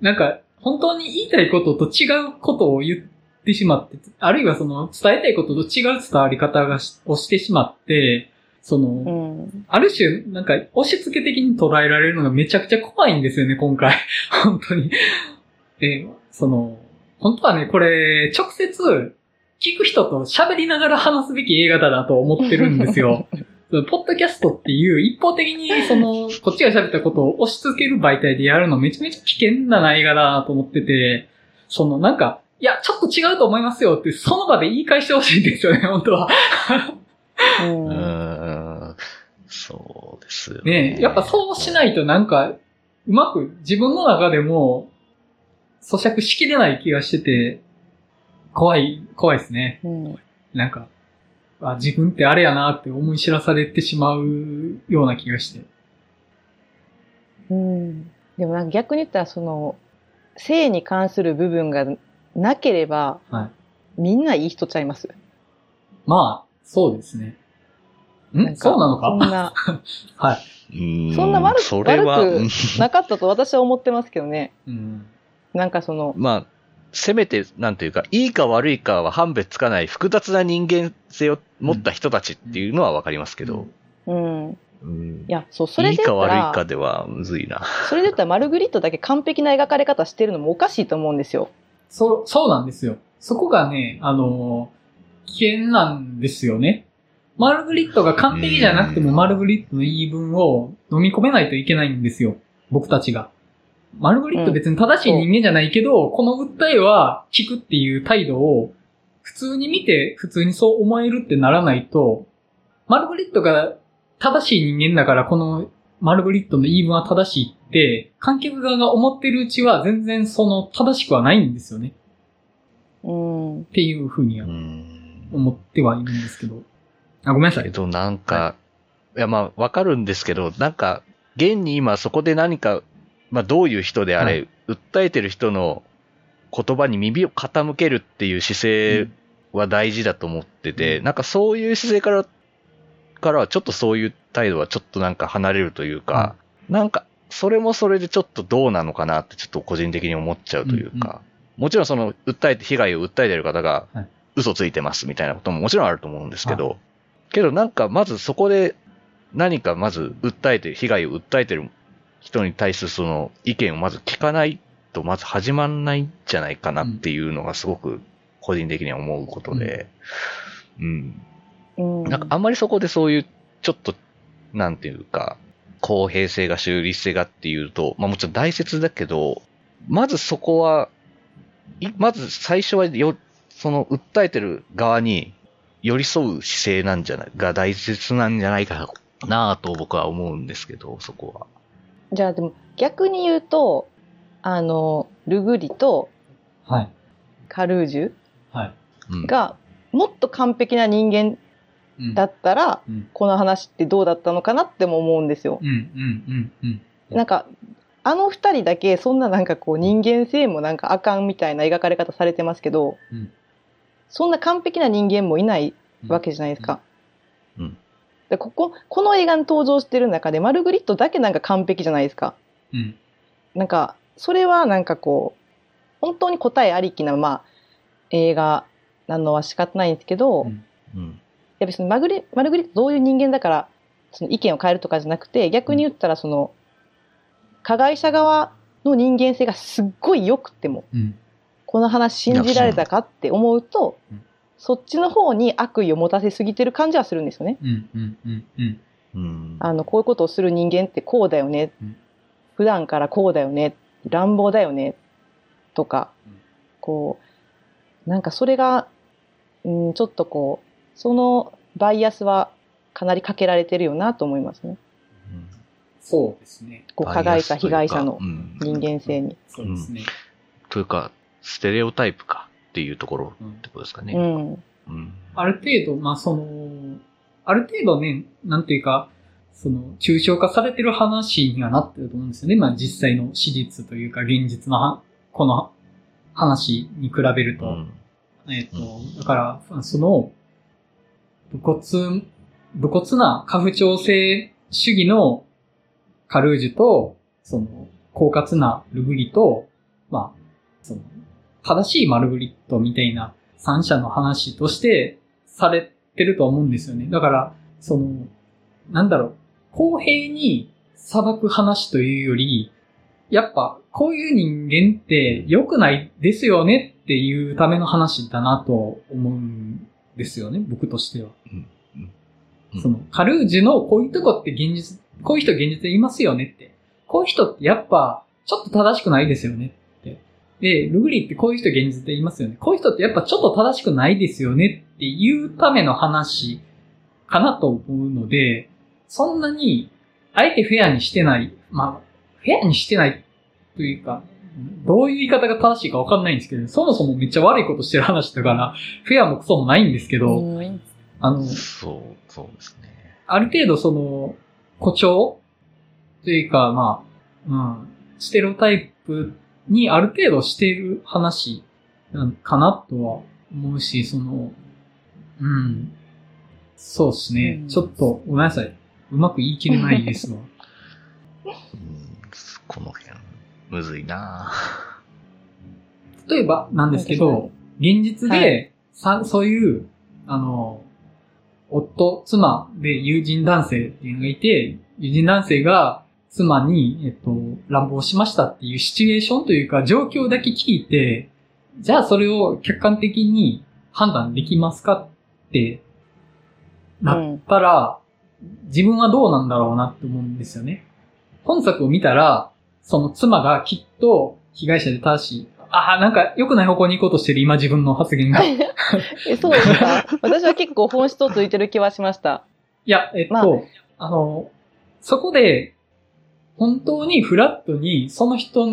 なんか、本当に言いたいことと違うことを言ってしまって、あるいはその、伝えたいことと違う伝わり方がしをしてしまって、その、うん。ある種、なんか、押し付け的に捉えられるのがめちゃくちゃ怖いんですよね、今回。本当に。で、その、本当はね、これ、直接、聞く人と喋りながら話すべき映画だなと思ってるんですよ。ポッドキャストっていう一方的にその、こっちが喋ったことを押し付ける媒体でやるのめちゃめちゃ危険な映画だなと思ってて、そのなんか、いや、ちょっと違うと思いますよって、その場で言い返してほしいんですよね、本当は。う、そうですよねやっぱそうしないとなんか、うまく自分の中でも、咀嚼しきれない気がしてて、怖い、怖いですね。うん。なんか、あ自分ってあれやなって思い知らされてしまうような気がして。うん。でもなんか逆に言ったらその、性に関する部分がなければ、はいみんないい人ちゃいます。まあ、そうですね。なんんそうなのか？そんな、はい。うんそんな悪くそれは、悪くうんなかったと私は思ってますけどね。うん。なんかその、まあ、せめて、なんていうか、いいか悪いかは判別つかない複雑な人間性を持った人たちっていうのはわかりますけど、うん。うんいや、そう、それいいで言ったか悪いからではむずいな。それで言ったらマルグリットだけ完璧な描かれ方してるのもおかしいと思うんですよ。そう、そうなんですよ。そこがね、あのー危険なんですよね。マルグリットが完璧じゃなくてもうんマルグリットの言い分を飲み込めないといけないんですよ。僕たちが。マルグリット別に正しい人間じゃないけど、この訴えは聞くっていう態度を普通に見て普通にそう思えるってならないと、マルグリットが正しい人間だからこのマルグリットの言い分は正しいって、観客側が思ってるうちは全然その正しくはないんですよね。うん。っていうふうにはうん思ってはいるんですけど。あ、ごめんなさい。けどなんか、い、やまあわかるんですけど、なんか、現に今そこで何か、まあどういう人であれ、訴えてる人の言葉に耳を傾けるっていう姿勢は大事だと思ってて、うん。なんかそういう姿勢から、からはちょっとそういう態度はちょっとなんか離れるというか、なんか、それもそれでちょっとどうなのかなってちょっと個人的に思っちゃうというか、もちろんその訴えて、被害を訴えてる方がはい。嘘ついてますみたいなことももちろんあると思うんですけど、けどなんかまずそこで何かまず訴えて、被害を訴えてる人に対するその意見をまず聞かないとまず始まんないんじゃないかなっていうのがすごく個人的には思うことで、うん。うん。なんかあんまりそこでそういう、ちょっと、なんていうか、公平性が中立性がっていうと、まあもちろん大切だけど、まずそこは、いまず最初はよ、その訴えてる側に寄り添う姿勢なんじゃない、が大切なんじゃないかなと僕は思うんですけど、そこは。じゃあでも逆に言うと、あの、ルグリとはい。カルージュはい。うん。がもっと完璧な人間うんだったら、うん。この話ってどうだったのかなっても思うんですよう。ん。うん。うん。うん。なんか、あの二人だけそんななんかこう人間性もなんかあかんみたいな描かれ方されてますけど、うんそんな完璧な人間もいないわけじゃないですか。うんでこここの映画に登場してる中でマルグリットだけなんか完璧じゃないですか。うん。なんかそれはなんかこう本当に答えありきな、まあ、映画なのは仕方ないんですけど、うんいうん。や別にマグリマルグリットどういう人間だからその意見を変えるとかじゃなくて逆に言ったらその加害者側の人間性がすっごい良くてもうん。この話信じられたかって思うとうんそっちの方に悪意を持たせすぎてる感じはするんですよね。うん。うん。うん。うん。うん。あのこういうことをする人間ってこうだよね、うん普段からこうだよね乱暴だよねとか、うんこうなんかそれが、うん、ちょっとこうそのバイアスはかなりかけられてるよなと思いますねうんそうですね。こう加害者被害者のうん人間性に。そうですね。というか、ステレオタイプかっていうところうんってことですかね。うんうん。ある程度、まあ、その、ある程度ね、なんていうか、その、抽象化されてる話にはなってると思うんですよね。まあ、実際の史実というか、現実のは、この話に比べると。うん。えっ、と、だから、その、武骨、武骨な家父長制主義のカルージュと、その、狡猾なルグリと、まあ、その、正しいマルグリットみたいな三者の話としてされてると思うんですよね。だから、その、なんだろう、公平に裁く話というより、やっぱ、こういう人間って良くないですよねっていうための話だなと思うんですよね、僕としては。うんその、カルージュのこういうとこって現実、こういう人現実でいますよねって。こういう人ってやっぱ、ちょっと正しくないですよね。で、ルグリってこういう人現実でいますよね。こういう人ってやっぱちょっと正しくないですよねっていうための話かなと思うので、そんなに、あえてフェアにしてない、まあ、フェアにしてないというか、どういう言い方が正しいかわかんないんですけど、そもそもめっちゃ悪いことしてる話だから、フェアもクソもないんですけど、うんあの、そう、そうですね。ある程度その、誇張というか、まあ、うん、ステレオタイプにある程度している話なんかなとは思うし、その、うん、そうですね、うん。ちょっとごめんなさい。うまく言い切れないですわ。うん、この辺、むずいな。例えばなんですけど、現実はで、さ、そういう、あの、夫、妻で友人男性っていうのがいて、友人男性が妻に、えっと、乱暴しましたっていうシチュエーションというか状況だけ聞いて、じゃあそれを客観的に判断できますかってなったら、自分はどうなんだろうなって思うんですよね。本作を見たら、その妻がきっと被害者で正しい。ああ、なんか良くない方向に行こうとしてる今自分の発言が。そうですか？私は結構本質をついてる気はしました。や、えっと、まああの、そこで、本当にフラットにその人、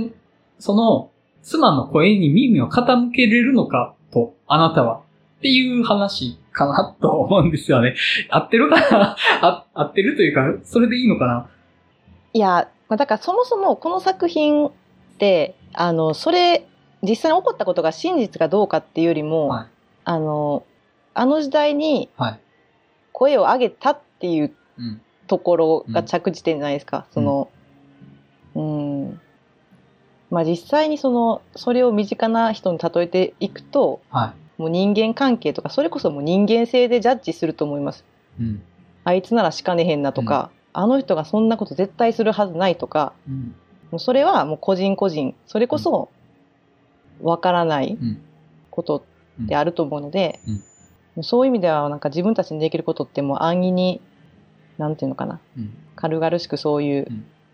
その妻の声に耳を傾けれるのかと、あなたは。っていう話かなと思うんですよね。合ってるかな？あ合ってるというか、それでいいのかな？いや、まあ、だからそもそもこの作品って、あの、それ、実際に起こったことが真実かどうかっていうよりも、はいあの、あの時代にはい。声を上げたっていううん。ところが着地点じゃないですか。その、うん。まあ実際にその、それを身近な人に例えていくと、はい。もう人間関係とか、それこそもう人間性でジャッジすると思います。うん。あいつならしかねへんなとか、あの人がそんなこと絶対するはずないとか、うん。もうそれはもう個人個人、それこそわからないうん。ことであると思うので、うんもうそういう意味ではなんか自分たちにできることってもう安易に、なんていうのかな、うん。軽々しくそういう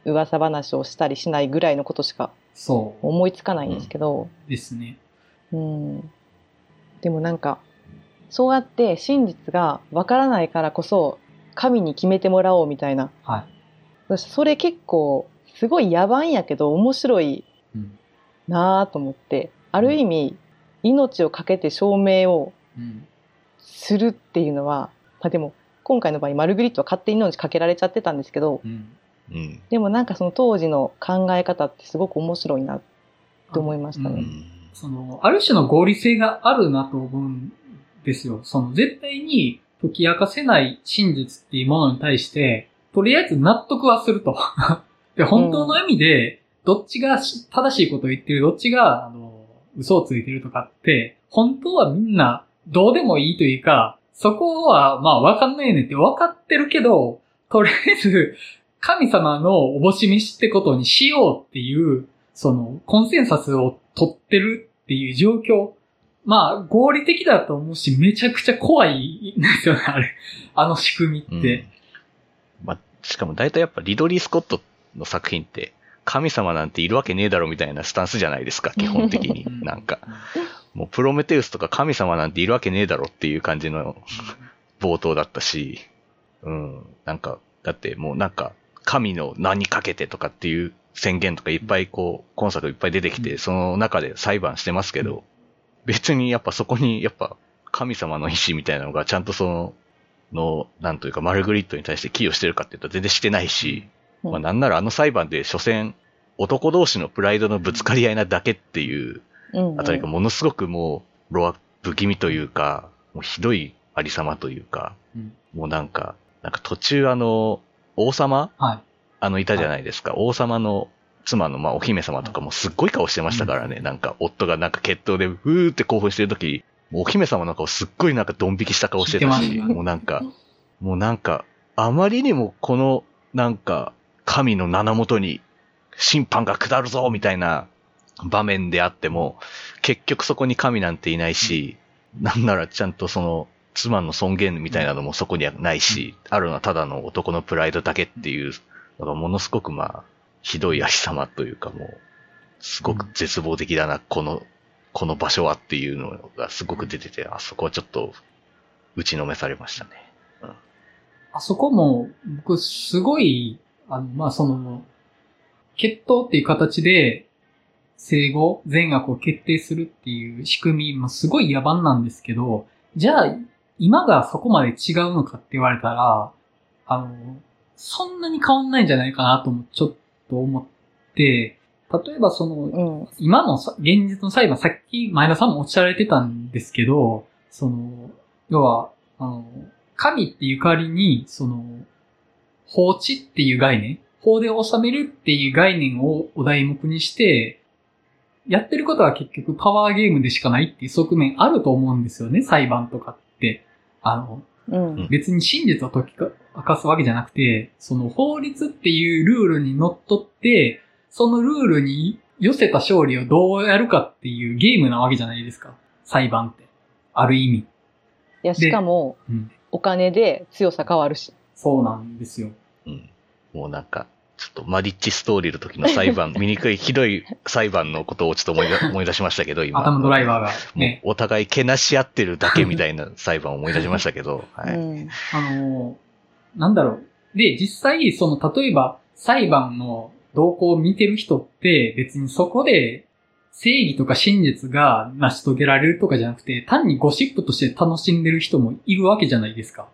噂話をしたりしないぐらいのことしかそ思いつかないんですけど、うですね。うん。でもなんか、そうやって真実がわからないからこそ、神に決めてもらおうみたいな。はい。私それ結構、すごい野蛮やけど面白いうん。なぁと思って、ある意味、命を懸けて証明をうん。するっていうのは、まあでも、今回の場合、マルグリットは勝手に命かけられちゃってたんですけど、うん。うん。でもなんかその当時の考え方ってすごく面白いなと思いましたね。うん。その、ある種の合理性があるなと思うんですよ。その、絶対に解き明かせない真実っていうものに対して、とりあえず納得はすると。で、本当の意味で、どっちがし正しいことを言ってる、どっちが、あの、嘘をついてるとかって、本当はみんなどうでもいいというか、そこは、まあ、わかんないねって分かってるけど、とりあえず、神様のおぼし飯ってことにしようっていう、その、コンセンサスを取ってるっていう状況。まあ、合理的だと思うし、めちゃくちゃ怖いんですよね、あれ。あの仕組みって。まあ、しかも大体やっぱリドリー・スコットの作品って、神様なんているわけねえだろみたいなスタンスじゃないですか、基本的にう。んなんか、もうプロメテウスとか神様なんているわけねえだろっていう感じの冒頭だったし、うん、なんか、だってもうなんか、神の名にかけてとかっていう宣言とかいっぱいこう、今作いっぱい出てきて、うん。その中で裁判してますけど、別にやっぱそこにやっぱ神様の意志みたいなのがちゃんとその、の、なんというかマルグリットに対して寄与してるかって言ったら全然してないし、うん。まあなんならあの裁判で所詮男同士のプライドのぶつかり合いなだけっていうあたりがものすごくもう、ロアップ気味というか、もうひどいありさまというか、うん。もうなんか、なんか途中あの、王様？はい。あの、いたじゃないですか。王様の妻の、まあ、お姫様とかもすっごい顔してましたからね。なんか、夫がなんか決闘で、ふーって興奮してる時もうお姫様の顔すっごいなんかドン引きした顔してたし、もうなんか、もうなんか、あまりにもこの、なんか、神の名のもとに審判が下るぞみたいな場面であっても、結局そこに神なんていないし、なんならちゃんとその、妻の尊厳みたいなのもそこにはないし、あるのはただの男のプライドだけっていうのがものすごくまあ、ひどいありさまというかもう、すごく絶望的だな、この、この場所はっていうのがすごく出てて、あそこはちょっと、打ちのめされましたね。あそこも、僕、すごい、あの、まあ、その、決闘っていう形で、生後、善悪を決定するっていう仕組みもすごい野蛮なんですけど、じゃあ、今がそこまで違うのかって言われたら、あの、そんなに変わんないんじゃないかなともちょっと思って、例えばその、うん。今のさ現実の裁判、さっき前田さんもおっしゃられてたんですけど、その、要は、あの、神っていう代わりに、その、法治っていう概念、法で治めるっていう概念をお題目にして、やってることは結局パワーゲームでしかないっていう側面あると思うんですよね、裁判とかって。あの、うん。別に真実を解き明かすわけじゃなくて、その法律っていうルールにのっとって、そのルールに寄せた勝利をどうやるかっていうゲームなわけじゃないですか。裁判って。ある意味。いや、しかも、うん。お金で強さ変わるし。そうなんですよ。うん。もうなんか、ちょっとマリッチストーリーの時の裁判、醜いひどい裁判のことをちょっと思い出思い出しましたけど、今。アダムドライバーがもうね。お互いけなし合ってるだけみたいな裁判を思い出しましたけど、はい。うん。あの、なんだろう。で、実際、その、例えば、裁判の動向を見てる人って、別にそこで、正義とか真実が成し遂げられるとかじゃなくて、単にゴシップとして楽しんでる人もいるわけじゃないですか。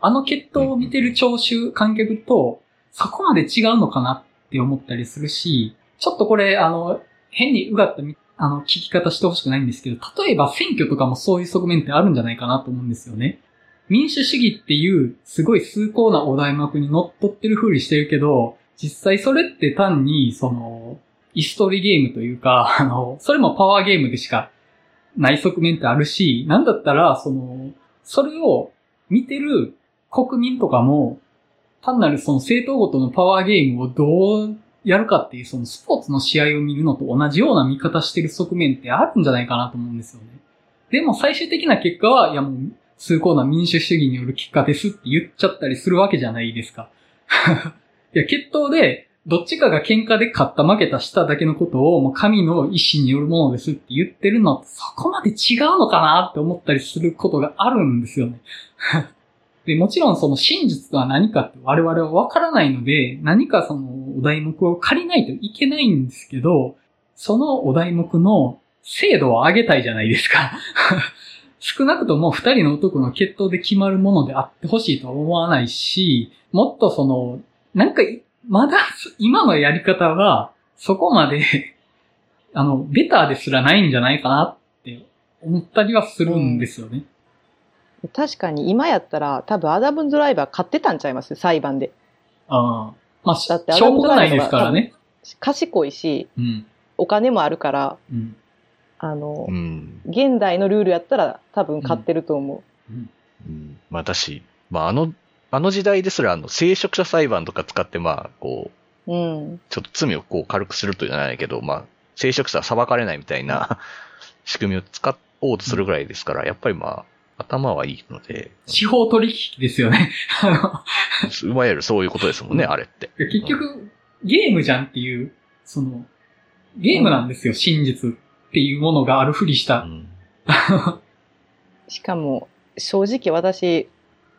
あの決闘を見てる聴衆、観客と、そこまで違うのかなって思ったりするし、ちょっとこれ、あの、変にうがったあの、聞き方してほしくないんですけど、例えば選挙とかもそういう側面ってあるんじゃないかなと思うんですよね。民主主義っていう、すごい崇高なお題目に乗っ取ってる風にしてるけど、実際それって単に、その、イストリーゲームというか、あの、それもパワーゲームでしかない側面ってあるし、なんだったら、その、それを見てる国民とかも、単なるその政党ごとのパワーゲームをどうやるかっていう、そのスポーツの試合を見るのと同じような見方してる側面ってあるんじゃないかなと思うんですよね。でも最終的な結果は、いやもう、崇高な民主主義による結果ですって言っちゃったりするわけじゃないですか。いや、決闘で、どっちかが喧嘩で勝った負けたしただけのことを、もう神の意志によるものですって言ってるのってそこまで違うのかなって思ったりすることがあるんですよね。で、もちろんその真実とは何かって我々はわからないので、何かそのお題目を借りないといけないんですけど、そのお題目の精度を上げたいじゃないですか。少なくとも二人の男の決闘で決まるものであってほしいとは思わないし、もっとその、なんか、まだ今のやり方は、そこまであの、ベターですらないんじゃないかなって思ったりはするんですよね。確かに今やったら多分アダムドライバー買ってたんちゃいます？裁判で。ああ。まあ、だって証拠がないですからね。賢いし、うん。お金もあるから、うん。あの、うん。現代のルールやったら多分買ってると思うん。まあ、だし、まあ、あの、あの時代ですら、あの、聖職者裁判とか使って、まあ、こう、う。うん。ちょっと罪をこう軽くするというのはないけど、まあ、聖職者は裁かれないみたいな仕組みを使おうとするぐらいですから、やっぱりまあ、頭はいいので、司法取引ですよね。あ のいわゆるそういうことですもんね、うんあれって。結局、ゲームじゃんっていう、その、ゲームなんですよ、真実っていうものがあるふりしうた。ん。しかも、正直私、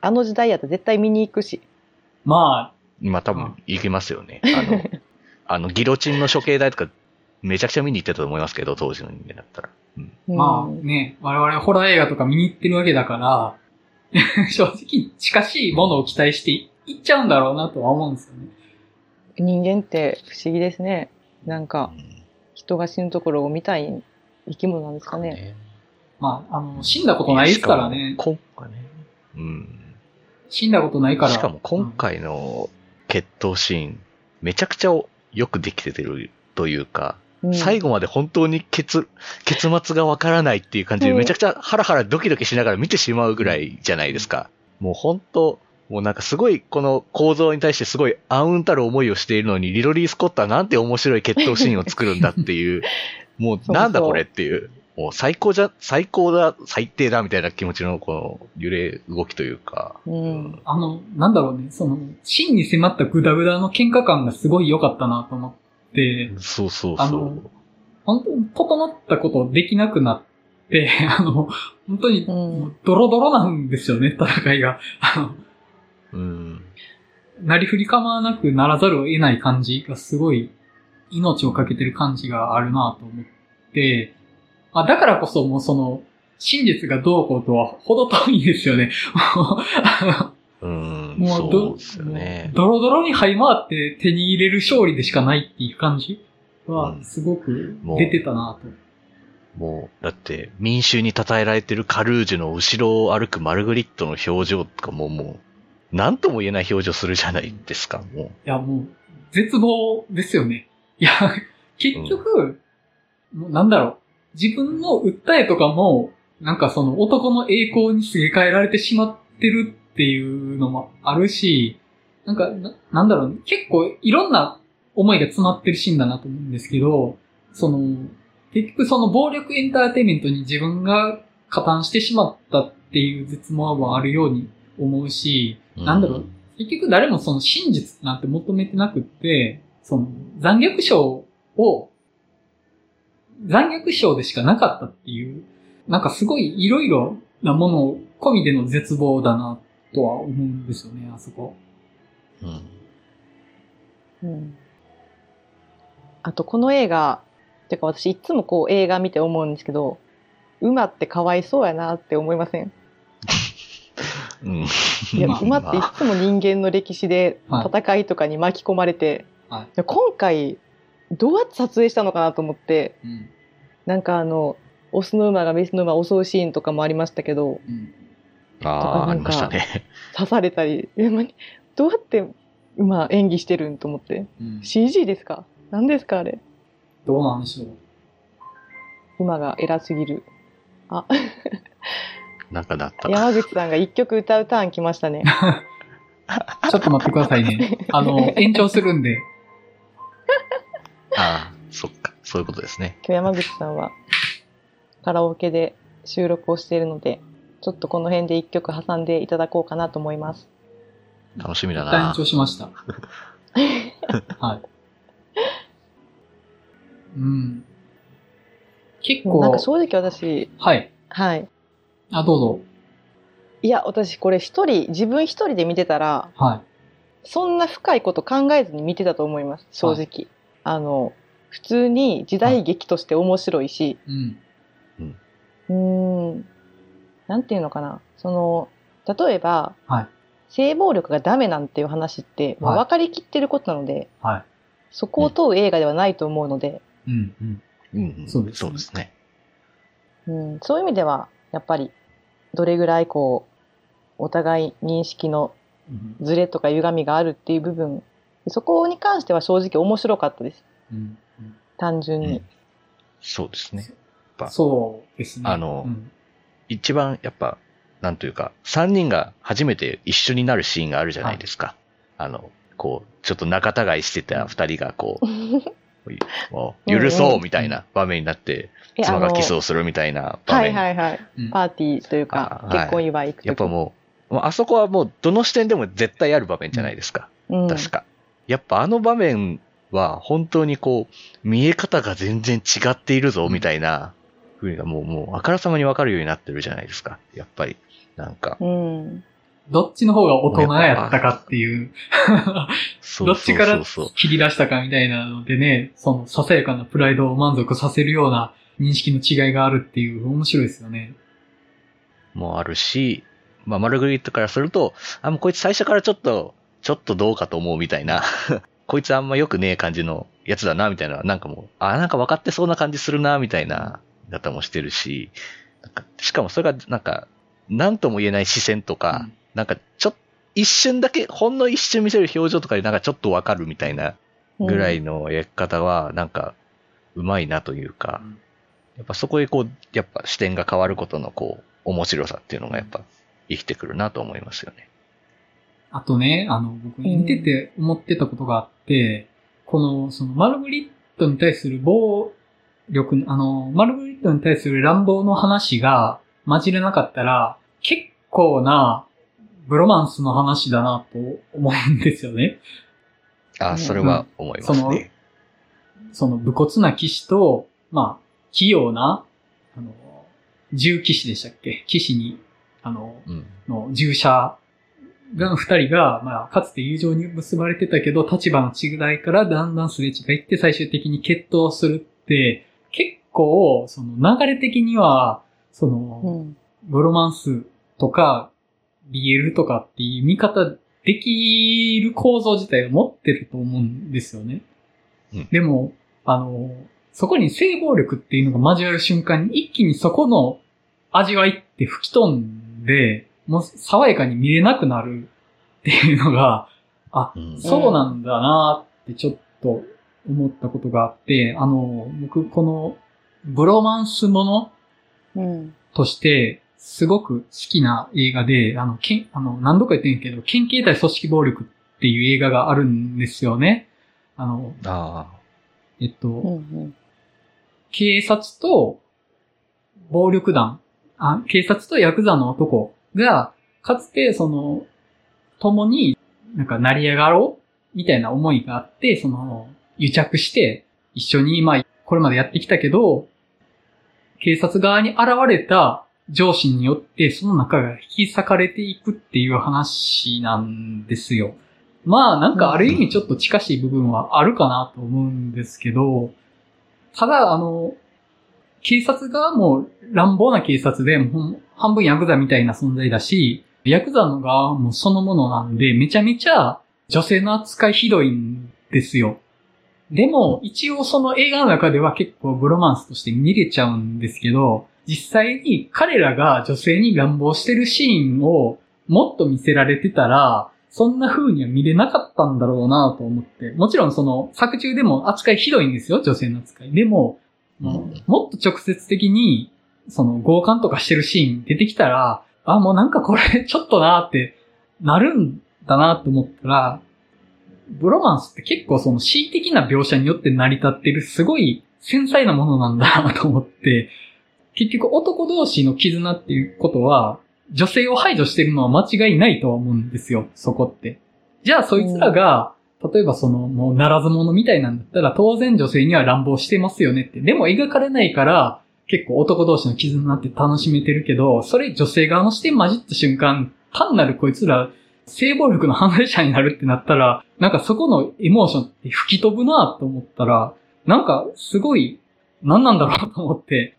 あの時代やったら絶対見に行くし。まあ、まあ、多分、いけますよね。あの、あの、ギロチンの処刑台とか、めちゃくちゃ見に行ってたと思いますけど、当時の人間だったら。うん。まあうんね、我々ホラー映画とか見に行ってるわけだから、正直近しいものを期待していっちゃうんだろうなとは思うんですよね。人間って不思議ですね。なんか、うん人が死ぬところを見たい生き物なんですかね。まあ、あの、死んだことないですからねし。かも今回ね。うん。死んだことないから。しかも今回の決闘シーン、めちゃくちゃよくできてるというか、うん。最後まで本当に結、結末がわからないっていう感じで、うん。めちゃくちゃハラハラドキドキしながら見てしまうぐらいじゃないですか。もう本当、もうなんかすごいこの構造に対してすごい暗雲たる思いをしているのに、リロリー・スコットはなんて面白い決闘シーンを作るんだっていう、もうなんだこれっていう、もう最高じゃ、最高だ、最低だみたいな気持ちのこの揺れ動きというか、うん。あの、なんだろうね、その、真に迫ったグダグダの喧嘩感がすごい良かったなと思って、そうそうそあのう。本当に整ったことできなくなって、あの、本当に、ドロドロなんですよね、戦いが。あの、うん。なりふり構わなくならざるを得ない感じがすごい命をかけてる感じがあるなと思って、まあ、だからこそもうその、真実がどうこうとは程遠いんですよね。もうあうもうそうどですよね。ドロドロに這い回って手に入れる勝利でしかないっていう感じはうんすごく出てたなと。もう、だって、民衆に称えられてるカルージュの後ろを歩くマルグリットの表情とかももう、なんとも言えない表情するじゃないですか、もいや、もう、絶望ですよね。いや、結局、もうなんだろう。自分の訴えとかも、なんかその男の栄光にすげ替えられてしまってるっていうのもあるし、なんか、ななんだろう、ね、結構いろんな思いが詰まってるシーンだなと思うんですけど、その、結局その暴力エンターテインメントに自分が加担してしまったっていう絶望もあるように思うし、う。なんだろう、結局誰もその真実なんて求めてなくって、その残虐賞を、残虐賞でしかなかったっていう、なんかすごいいろいろなもの込みでの絶望だなとは思うんですよね、あそこ。うん。うん。あと、この映画、てか私いつもこう映画見て思うんですけど、馬ってかわいそうやなって思いません？うん。いや、まあ馬っていつも人間の歴史ではい戦いとかに巻き込まれて、はいで今回、どうやって撮影したのかなと思って、うん。なんかあの、オスの馬がメスの馬を襲うシーンとかもありましたけど、うん。ああ、ありなんかましたね。刺されたり、えまどうやって馬演技してるんと思って。うん、CG ですか？何ですかあれ？どうなんでしょう。馬が偉すぎる。あ、なんかなった。山口さんが一曲歌うターン来ましたね。ちょっと待ってくださいね。あの、延長するんで。ああ、そっか。そういうことですね。今日山口さんはカラオケで収録をしているので、ちょっとこの辺で一曲挟んでいただこうかなと思います。楽しみだな。長しました。はい。うん。結構なんか、正直私、はい。はい。あ、どうぞ。いや、私これ一人、自分一人で見てたら、はそんな深いこと考えずに見てたと思います、正直。あの、普通に時代劇として面白いし、い。うん。うーん、なんていうのかな。その、例えば、はい。性暴力がダメなんていう話って、もうはい分かりきってることなので、はい。そこを問う映画ではないと思うので、うん。うん。うんうんそうですねそうですね。うん、そういう意味では、やっぱり、どれぐらいこう、お互い認識のうん。ズレとか歪みがあるっていう部分、そこに関しては正直面白かったです。うん。単純に。そうですね。ぱそうですね。あのうん一番やっぱ、なんというか、三人が初めて一緒になるシーンがあるじゃないですか。あの、こう、ちょっと仲違いしてた二人がこう、もう許そうみたいな場面になって、え妻がキスあをするみたいな場のはい面。はいはい。うんパーティーというか、あはい結婚祝い行くとやっぱもう、もうあそこはもうどの視点でも絶対ある場面じゃないですか。うん、確か。やっぱあの場面は本当にこう、見え方が全然違っているぞみたいな風にもう、もうあからさまにわかるようになってるじゃないですか。やっぱり。なんか。うん。どっちの方が大人やったかっていう、どっちから切り出したかみたいなのでね、そのささやかなプライドを満足させるような認識の違いがあるっていう面白いですよね。もあるし、まあ、マルグリットからすると、あ、もうこいつ最初からちょっと、ちょっとどうかと思うみたいな、こいつあんま良くねえ感じのやつだな、みたいな、なんかもう、あ、なんか分かってそうな感じするな、みたいな、方もしてるし、なんかしかもそれが、なんか、なんとも言えない視線とか、うん。なんか、ちょっ一瞬だけ、ほんの一瞬見せる表情とかでなんかちょっとわかるみたいなぐらいのやり方は、なんか、うまいなというか、やっぱそこでこう、やっぱ視点が変わることのこう、面白さっていうのがやっぱ生きてくるなと思いますよね。あとね、あの、僕見てて思ってたことがあって、この、その、マルグリットに対する暴力、あの、マルグリットに対する乱暴の話が混じれなかったら、結構な、ブロマンスの話だなと思うんですよね。あ、それは思いますね。その武骨な騎士と、まあ、器用な、あの、銃騎士でしたっけ？騎士に、あの、うん。の従者が二人が、まあ、かつて友情に結ばれてたけど、立場の違いからだんだんすれ違いって最終的に決闘するって、結構、その流れ的には、その、うん。ブロマンスとか、BL とかっていう見方できる構造自体を持ってると思うんですよね。うんでも、あの、そこに性暴力っていうのが交わる瞬間に一気にそこの味わいって吹き飛んで、もう爽やかに見れなくなるっていうのが、あ、うんそうなんだなってちょっと思ったことがあって、あの、僕このブロマンスもの？うん。として、すごく好きな映画で、あの、けん、あの、何度か言ってんけど、県警対組織暴力っていう映画があるんですよね。あの、あえっと、うん。うん。警察と暴力団、あ、警察とヤクザの男が、かつてその、共になんか成り上がろうみたいな思いがあって、その、癒着して、一緒に、まあ、これまでやってきたけど、警察側に現れた上司によって、その中が引き裂かれていくっていう話なんですよ。まあ、なんかある意味ちょっと近しい部分はあるかなと思うんですけど、ただ、あの、警察側も乱暴な警察で、半分ヤクザみたいな存在だし、ヤクザの側もそのものなんで、めちゃめちゃ女性の扱いひどいんですよ。でも、一応その映画の中では結構ブロマンスとして見れちゃうんですけど、実際に彼らが女性に乱暴してるシーンをもっと見せられてたら、そんな風には見れなかったんだろうなと思って。もちろんその作中でも扱いひどいんですよ、女性の扱い。でも、もうもっと直接的に、その強姦とかしてるシーン出てきたら、あ、もうなんかこれちょっとなってなるんだなと思ったら、ブロマンスって結構その恣意的な描写によって成り立ってるすごい繊細なものなんだなと思って、結局男同士の絆っていうことは、女性を排除してるのは間違いないとは思うんですよ、そこって。じゃあそいつらが、例えばその、もうならず者みたいなんだったら、当然女性には乱暴してますよねって。でも描かれないから、結構男同士の絆って楽しめてるけど、それ女性側の視点混じった瞬間、単なるこいつら、性暴力の犯罪者になるってなったら、なんかそこのエモーションって吹き飛ぶなと思ったら、なんかすごい、何なんだろうと思って、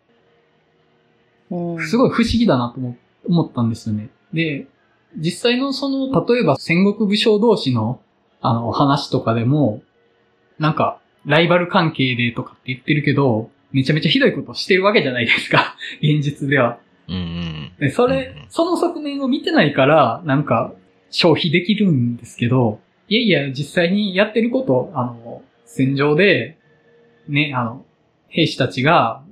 うんすごい不思議だなと思思ったんですよね。で、実際のその、例えば戦国武将同士の、あの、話とかでも、なんか、ライバル関係でとかって言ってるけど、めちゃめちゃひどいことをしてるわけじゃないですか。現実では。うんうん。で、それ、その側面を見てないから、なんか、消費できるんですけど、いやいや、実際にやってること、あの、戦場で、ね、あの、兵士たちが、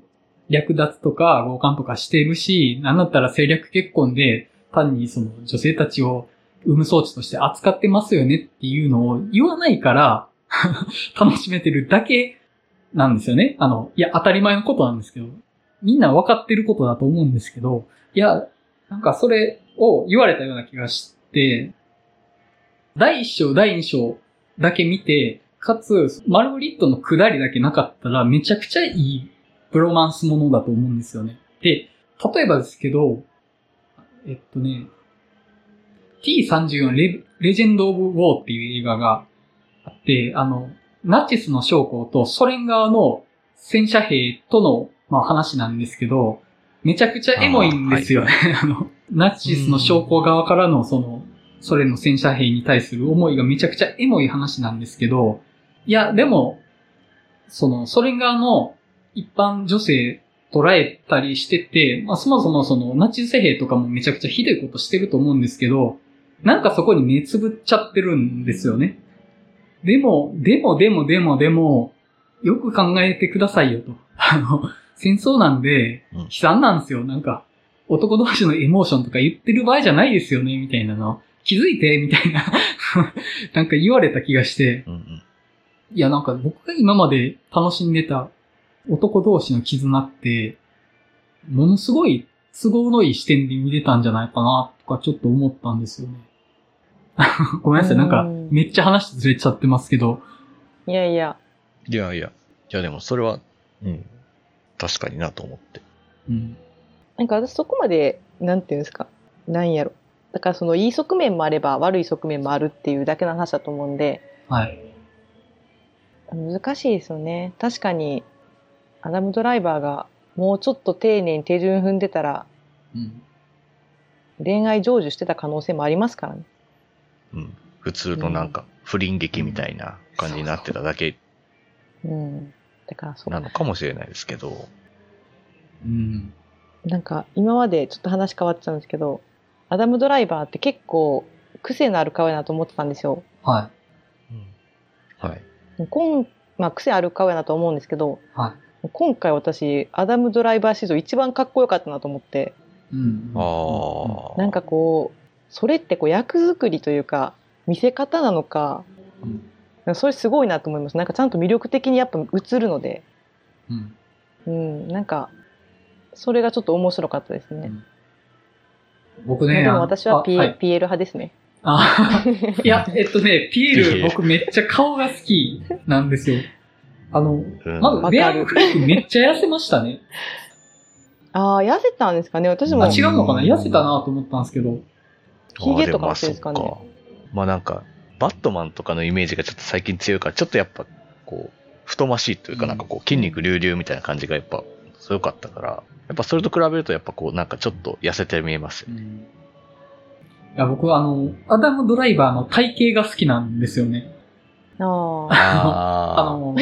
略奪とか強姦とかしてるし、なんだったら政略結婚で、単にその女性たちを産む装置として扱ってますよねっていうのを言わないから、楽しめてるだけなんですよね。あの、いや、当たり前のことなんですけど、みんな分かってることだと思うんですけど、いや、なんかそれを言われたような気がして、第一章、第二章だけ見て、かつ、マルグリットの下りだけなかったら、めちゃくちゃいいプロマンスものだと思うんですよね。で、例えばですけど、えっとね、T34 レレジェンド・オブ・ウォーっていう映画があって、あの、ナチスの将校とソ連側の戦車兵との、まあ、話なんですけど、めちゃくちゃエモいんですよね。あ,、の、ナチスの将校側からのその、ソ連の戦車兵に対する思いがめちゃくちゃエモい話なんですけど、いや、でも、その、ソ連側の一般女性捉えたりしてて、まあ、そもそもその、ナチス兵とかもめちゃくちゃひどいことしてると思うんですけど、なんかそこに目つぶっちゃってるんですよね。でも、でも、でも、でも、でも、よく考えてくださいよと。あの、戦争なんで、うん悲惨なんですよ。なんか、男同士のエモーションとか言ってる場合じゃないですよね、みたいなの。気づいて、みたいな、なんか言われた気がして、うんうん。いや、なんか僕が今まで楽しんでた男同士の絆って、ものすごい都合のいい視点で見れたんじゃないかな、とかちょっと思ったんですよね。ごめんなさい、なんかうんめっちゃ話ずれちゃってますけど、いやいや、いやいや。いやでもそれは、うん。確かになと思って。うん。なんか私そこまで、なんていうんですか、なんやろ。だからそのいい側面もあれば悪い側面もあるっていうだけの話だと思うんで、はい。難しいですよね。確かに、アダムドライバーがもうちょっと丁寧に手順踏んでたら、うん。恋愛成就してた可能性もありますからね。うん。普通のなんか、不倫劇みたいな感じになってただけうん。だからそう。なのかもしれないですけど。うん。なんか今までちょっと話変わっちゃうんですけど、アダムドライバーって結構癖のある顔やなと思ってたんですよ。ははい。今、まあ癖ある顔やなと思うんですけど、い。はい。今回私、アダムドライバー史上一番かっこよかったなと思って、うん。ああ。なんかこう、それってこう役作りというか、見せ方なのか、うん。それすごいなと思います。なんかちゃんと魅力的にやっぱ映るので、うん。うん、なんか、それがちょっと面白かったですね。僕ね、でもあの私はピエ,、あはいピエール派ですね。あいや、えっとね、ピエール僕めっちゃ顔が好きなんですよ。あの、うんまず、ベアン・フレイクめっちゃ痩せましたね。ああ、痩せたんですかね。私もあ、違うのかな？痩せたなと思ったんですけど。ヒゲとかあのせいですかねまあそっかまあなんか、バットマンとかのイメージがちょっと最近強いから、ちょっとやっぱ、こう、太ましいというか、うんなんかこう、筋肉隆々みたいな感じがやっぱ強かったから、やっぱそれと比べるとやっぱこう、なんかちょっと痩せて見えますよね。いや、僕はあの、アダム・ドライバーの体型が好きなんですよね。ああ。の、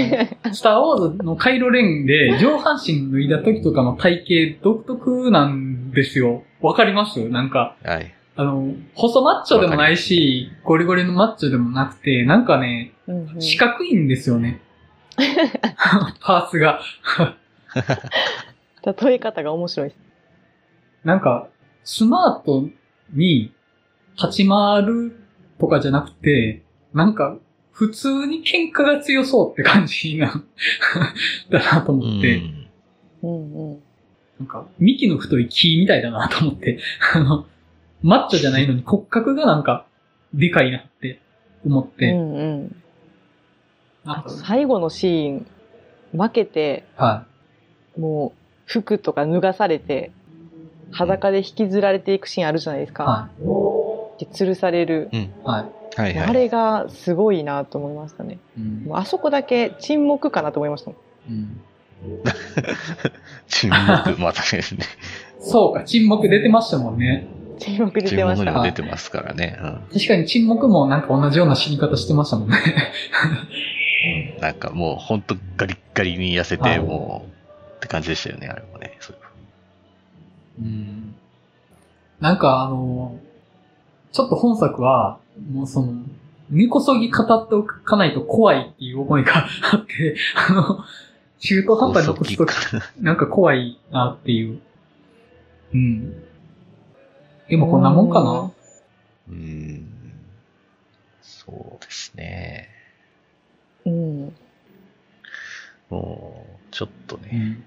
スター・ウォーズのカイロレンで 上半身脱いだ時とかの体型独特なんですよ。わかります？なんか、あ。はい。あの、細マッチョでもないし、ゴリゴリのマッチョでもなくて、なんかね、うんうん四角いんですよね。パーツが。例え方が面白いです。なんか、スマートに立ち回るとかじゃなくて、なんか、普通に喧嘩が強そうって感じな、だなとう思って。ん。うんうん。なんか、幹の太い木みたいだなと思って、あの、マッチョじゃないのに骨格がなんか、でかいなって思っうて、んうん。なんか、最後のシーン、負けて、はもう服とか脱がされて、裸で引きずられていくシーンあるじゃないですい、か。はで、吊るされる。い、はい。はいはい。あれがすごいなと思いましたね。うんあそこだけ沈黙かなと思いましたもん。うん 沈黙、またですね。そうか、沈黙出てましたもんね。沈黙出沈てました。黙にも出てますからね。確かに沈黙もなんか同じような死に方してましたもんね。うん。なんかもうほんとガリッガリに痩せて、はいもう、って感じでしたよね、あれもね。そううんなんかあの、ちょっと本作は、もうその、根こそぎ語っておかないと怖いっていう思いがあって、あの、中途半端に残すとなんか怖いなっていう。うん。でもこんなもんかな？うーん。そうですね。うん。もう、ちょっとね、うん。